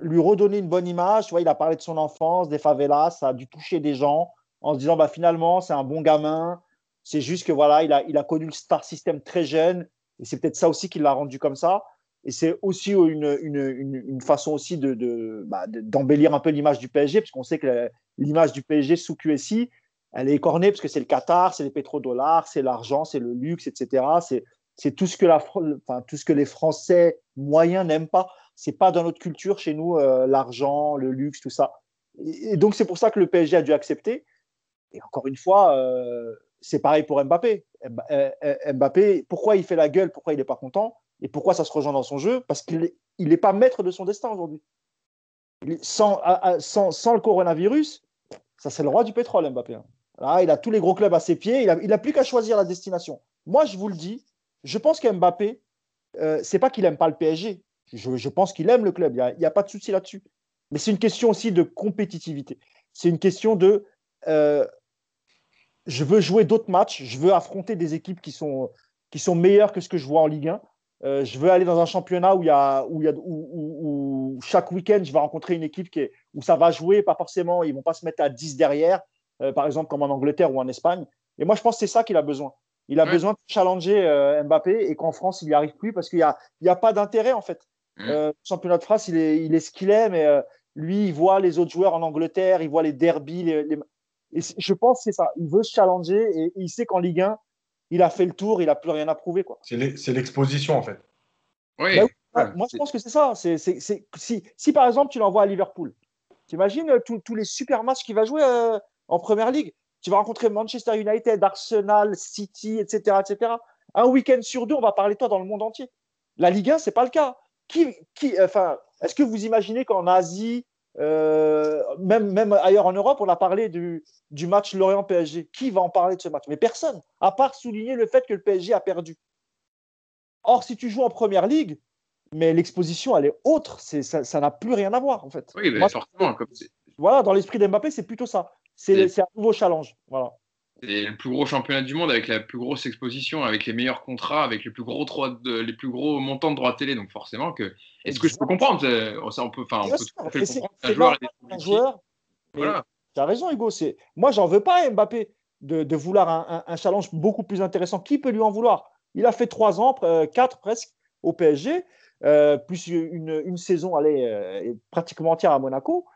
Speaker 2: lui redonner une bonne image. Tu vois, il a parlé de son enfance, des favelas, ça a dû toucher des gens en se disant bah, finalement, c'est un bon gamin. C'est juste que voilà, il a, il a connu le star system très jeune. Et c'est peut-être ça aussi qui l'a rendu comme ça. Et c'est aussi une, une, une, façon aussi de, bah, d'embellir un peu l'image du PSG, parce qu'on sait que l'image du PSG sous QSI, elle est écornée parce que c'est le Qatar, c'est les pétrodollars, c'est l'argent, c'est le luxe, etc. C'est, c'est tout ce que la, enfin, tout ce que les Français moyens n'aiment pas. C'est pas dans notre culture chez nous euh, l'argent, le luxe, tout ça. et, donc c'est pour ça que le PSG a dû accepter. Et encore une fois, euh, c'est pareil pour Mbappé. Euh, euh, Mbappé, pourquoi il fait la gueule, pourquoi il n'est pas content et pourquoi ça se rejoint dans son jeu? Parce qu'il n'est pas maître de son destin aujourd'hui. Sans, sans, le coronavirus, ça c'est le roi du pétrole, Mbappé. Hein. Là, il a tous les gros clubs à ses pieds, il n'a plus qu'à choisir la destination. Moi, je vous le dis, je pense qu'Mbappé, euh, c'est pas qu'il n'aime pas le PSG. Je, pense qu'il aime le club, il n'y a, pas de souci là-dessus. Mais c'est une question aussi de compétitivité. C'est une question de je veux jouer d'autres matchs, je veux affronter des équipes qui sont, qui sont meilleures que ce que je vois en Ligue 1. euh, je veux aller dans un championnat où, y a, où, y a, où, chaque week-end, je vais rencontrer une équipe qui est, où ça va jouer, pas forcément, ils ne vont pas se mettre à 10 derrière, euh, par exemple comme en Angleterre ou en Espagne. Et moi, je pense que c'est ça qu'il a besoin. Il a besoin de challenger euh, Mbappé et qu'en France, il n'y arrive plus parce qu'il n'y a, il y a pas d'intérêt, en fait. Mm. le championnat de France, il est, il est ce qu'il est, mais lui, il voit les autres joueurs en Angleterre, il voit les derbies. Les, Et je pense que c'est ça. Il veut se challenger et il sait qu'en Ligue 1, il a fait le tour, il n'a plus rien à prouver.
Speaker 4: C'est l'exposition, en fait.
Speaker 1: Oui.
Speaker 2: Bah moi, je pense que c'est ça. C'est, si, si, par exemple, tu l'envoies à Liverpool, tu imagines euh, tous les super matchs qu'il va jouer euh, en Première Ligue. Tu vas rencontrer Manchester United, Arsenal, City, etc. etc. Un week-end sur deux, on va parler de toi dans le monde entier. La Ligue 1, ce n'est pas le cas. Qui, qui, enfin, est-ce que vous imaginez qu'en Asie, euh, même, même ailleurs en Europe, on a parlé du, du match Lorient-PSG. Qui va en parler de ce match? Mais personne, à part souligner le fait que le PSG a perdu. Or, si tu joues en première ligue, mais l'exposition, elle est autre. ça n'a plus rien à voir, en fait.
Speaker 1: Oui, mais forcément. Comme
Speaker 2: voilà, dans l'esprit d'Mbappé, c'est plutôt ça. C'est un nouveau challenge. Voilà.
Speaker 1: C'est le plus gros championnat du monde avec la plus grosse exposition, avec les meilleurs contrats, avec les plus gros, droits les plus gros montants de droits télé. Donc forcément que. Est-ce que je peux comprendre? Ça, on peut, enfin, on peut
Speaker 2: comprendre. Un joueur, voilà. Tu as raison, Hugo. Moi, j'en veux pas Mbappé de, vouloir un, challenge beaucoup plus intéressant. Qui peut lui en vouloir? Il a fait trois ans, euh, quatre presque au PSG, euh, plus une, saison allez, euh, pratiquement entière à Monaco.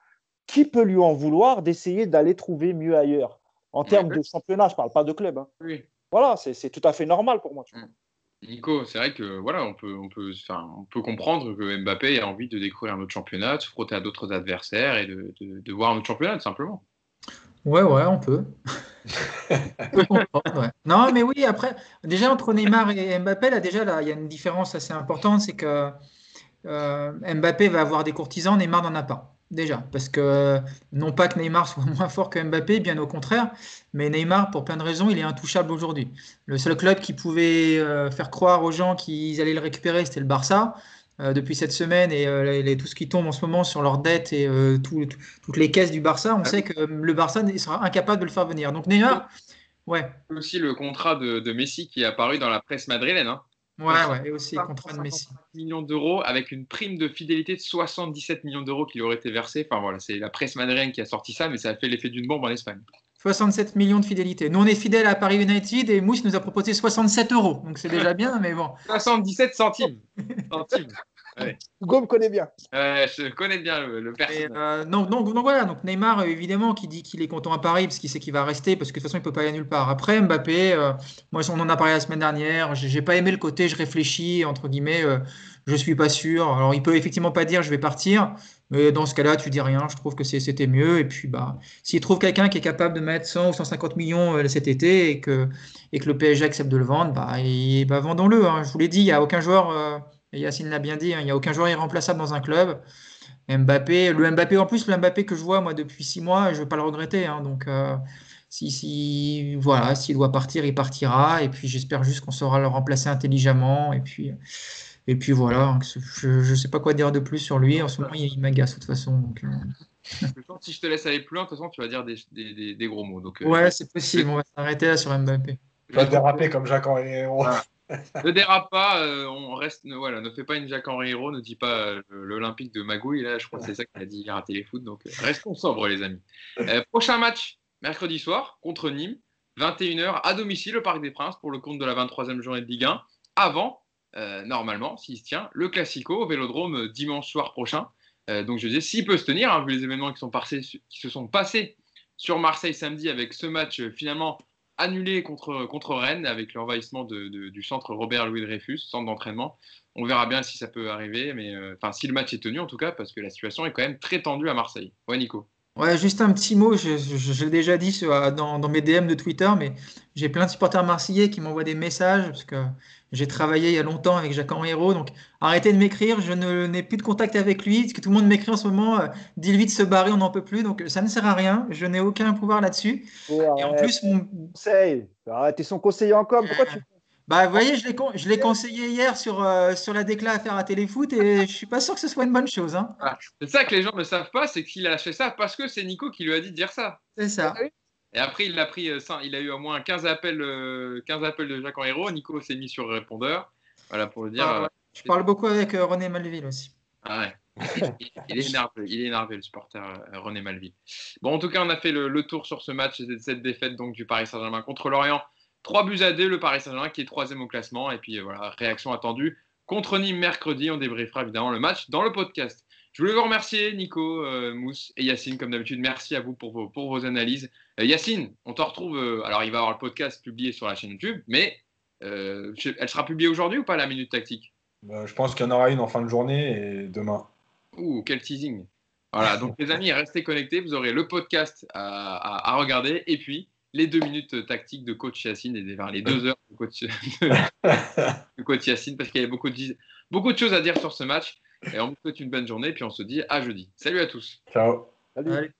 Speaker 2: Qui peut lui en vouloir d'essayer d'aller trouver mieux ailleurs? En termes de championnat, je ne parle pas de club. Hein.
Speaker 1: Oui.
Speaker 2: Voilà, c'est tout à fait normal pour moi. Mm.
Speaker 1: Nico, c'est vrai que voilà, on peut, on peut, on peut comprendre que Mbappé a envie de découvrir un autre championnat, de se frotter à d'autres adversaires et de, de, voir un autre championnat, tout simplement.
Speaker 3: Ouais, ouais, on peut. Non, mais oui, après, déjà entre Neymar et Mbappé, là, déjà, là, il y a une différence assez importante, c'est que euh, Mbappé va avoir des courtisans, Neymar n'en a pas déjà. Parce que non pas que Neymar soit moins fort que Mbappé, bien au contraire, mais Neymar, pour plein de raisons, il est intouchable aujourd'hui. Le seul club qui pouvait euh, faire croire aux gens qu'ils allaient le récupérer, c'était le Barça. Euh, depuis cette semaine et, euh, tout ce qui tombe en ce moment sur leurs dettes et toutes les caisses du Barça, on sait que le Barça sera incapable de le faire venir. Donc Neymar, ouais.
Speaker 1: Aussi le contrat de, Messi qui est apparu dans la presse madrilène. Hein.
Speaker 3: Ouais, ouais, et aussi contrat de Messi.
Speaker 1: millions d'euros avec une prime de fidélité de 77 millions d'euros qui aurait été versée. Enfin voilà, c'est la presse madrienne qui a sorti ça, mais ça a fait l'effet d'une bombe en Espagne.
Speaker 3: 67 millions de fidélité. Nous, on est fidèles à Paris United et Mousse nous a proposé 67 euros. Donc c'est déjà bien, mais bon.
Speaker 1: 77 centimes. centimes.
Speaker 2: Hugo me connaît bien.
Speaker 1: je connais bien le, le
Speaker 3: euh, donc, donc, voilà, donc Neymar, évidemment, qui dit qu'il est content à Paris parce qu'il sait qu'il va rester, parce que de toute façon, il ne peut pas aller nulle part. Après, Mbappé, euh, moi, on en a parlé la semaine dernière, j'ai pas aimé le côté je réfléchis, entre guillemets, euh, je suis pas sûr. Alors, il peut effectivement pas dire je vais partir, mais dans ce cas-là, tu dis rien, je trouve que c'était mieux. Et puis, bah, s'il trouve quelqu'un qui est capable de mettre 100 ou 150 millions cet été et que, et que le PSG accepte de le vendre, bah, bah vendons-le. Hein. Je vous l'ai dit, il n'y a aucun joueur et Yacine l'a bien dit, hein, il n'y a aucun joueur irremplaçable dans un club. Mbappé, le Mbappé en plus, le Mbappé que je vois moi depuis six mois, je ne vais pas le regretter. Hein. donc euh, si, si, voilà, s'il doit partir, il partira. Et puis j'espère juste qu'on saura le remplacer intelligemment. Et puis, et puis voilà, je ne sais pas quoi dire de plus sur lui. En ce moment, il, m'agace de toute façon. Donc,
Speaker 1: euh. si je te laisse aller plus loin, de toute façon, tu vas dire des, des, des gros mots. Donc,
Speaker 3: euh, ouais, c'est possible. On va s'arrêter là sur Mbappé.
Speaker 4: Tu vas déraper comme Jacques-Henri
Speaker 1: ne dérape pas, euh, on reste, ne, voilà, ne fais pas une Jacques-Henri Hérault, ne dis pas euh, l'Olympique de Magouille, là, je crois que c'est ça qu'il a dit hier à Téléfoot, donc euh, restons sobres, les amis. prochain match, mercredi soir, contre Nîmes, 21h, à domicile au Parc des Princes, pour le compte de la 23e journée de Ligue 1, avant, normalement, s'il se tient, le Classico au Vélodrome dimanche soir prochain. donc je disais, s'il peut se tenir, hein, vu les événements qui se sont passés sur Marseille samedi avec ce match finalement annulé contre, Rennes avec l'envahissement du centre Robert Louis Dreyfus, centre d'entraînement. On verra bien si ça peut arriver, mais euh, si le match est tenu en tout cas, parce que la situation est quand même très tendue à Marseille. Ouais, Nico.
Speaker 3: Ouais, juste un petit mot, je, l'ai déjà dit dans, dans, mes DM de Twitter, mais j'ai plein de supporters marseillais qui m'envoient des messages parce que j'ai travaillé il y a longtemps avec Jacques-Henri Hérault, donc arrêtez de m'écrire, je n'ai plus de contact avec lui, parce que tout le monde m'écrit en ce moment, euh, dis-lui de se barrer, on n'en peut plus, donc ça ne sert à rien, je n'ai aucun pouvoir là-dessus.
Speaker 2: et en plus, mon... conseil, arrêtez son conseiller en com, pourquoi tu...
Speaker 3: Bah, vous voyez, je l'ai conseillé hier sur, euh, sur la déclat à faire à Téléfoot et je suis pas sûr que ce soit une bonne chose. Hein.
Speaker 1: Ah, c'est ça que les gens ne savent pas, c'est qu'il a fait ça parce que c'est Nico qui lui a dit de dire ça.
Speaker 3: C'est ça. Ah
Speaker 1: et après, il a pris, euh, il a eu au moins 15 appels, 15 euh, appels de Jacques Henriot. Nico s'est mis sur répondeur. Voilà pour le dire.
Speaker 3: Ah, ouais. Je parle beaucoup avec euh, René Malville aussi.
Speaker 1: Ah ouais. Il, il est énervé, il est énervé le supporter euh, René Malville. Bon, en tout cas, on a fait le, le tour sur ce match et cette défaite donc du Paris Saint-Germain contre l'Orient. 3 buts à 2, le Paris Saint-Germain qui est troisième au classement. Et puis euh, voilà, réaction attendue contre Nîmes mercredi. On débriefera évidemment le match dans le podcast. Je voulais vous remercier, Nico, euh, Mousse et Yacine, comme d'habitude. Merci à vous pour vos, pour vos analyses. Euh, Yacine, on te retrouve. euh, alors, il va y avoir le podcast publié sur la chaîne YouTube, mais elle sera publiée aujourd'hui ou pas, la minute tactique?
Speaker 4: Euh, je pense qu'il y en aura une en fin de journée et demain.
Speaker 1: Ouh, quel teasing. Voilà, donc les amis, restez connectés. Vous aurez le podcast à, à- à regarder et puis les deux minutes tactiques de coach Yacine et les deux heures de coach, de coach Yacine parce qu'il y avait beaucoup de, beaucoup de choses à dire sur ce match. Et on vous souhaite une bonne journée puis on se dit à jeudi. Salut à tous.
Speaker 4: Ciao.
Speaker 2: Salut.
Speaker 3: Allez.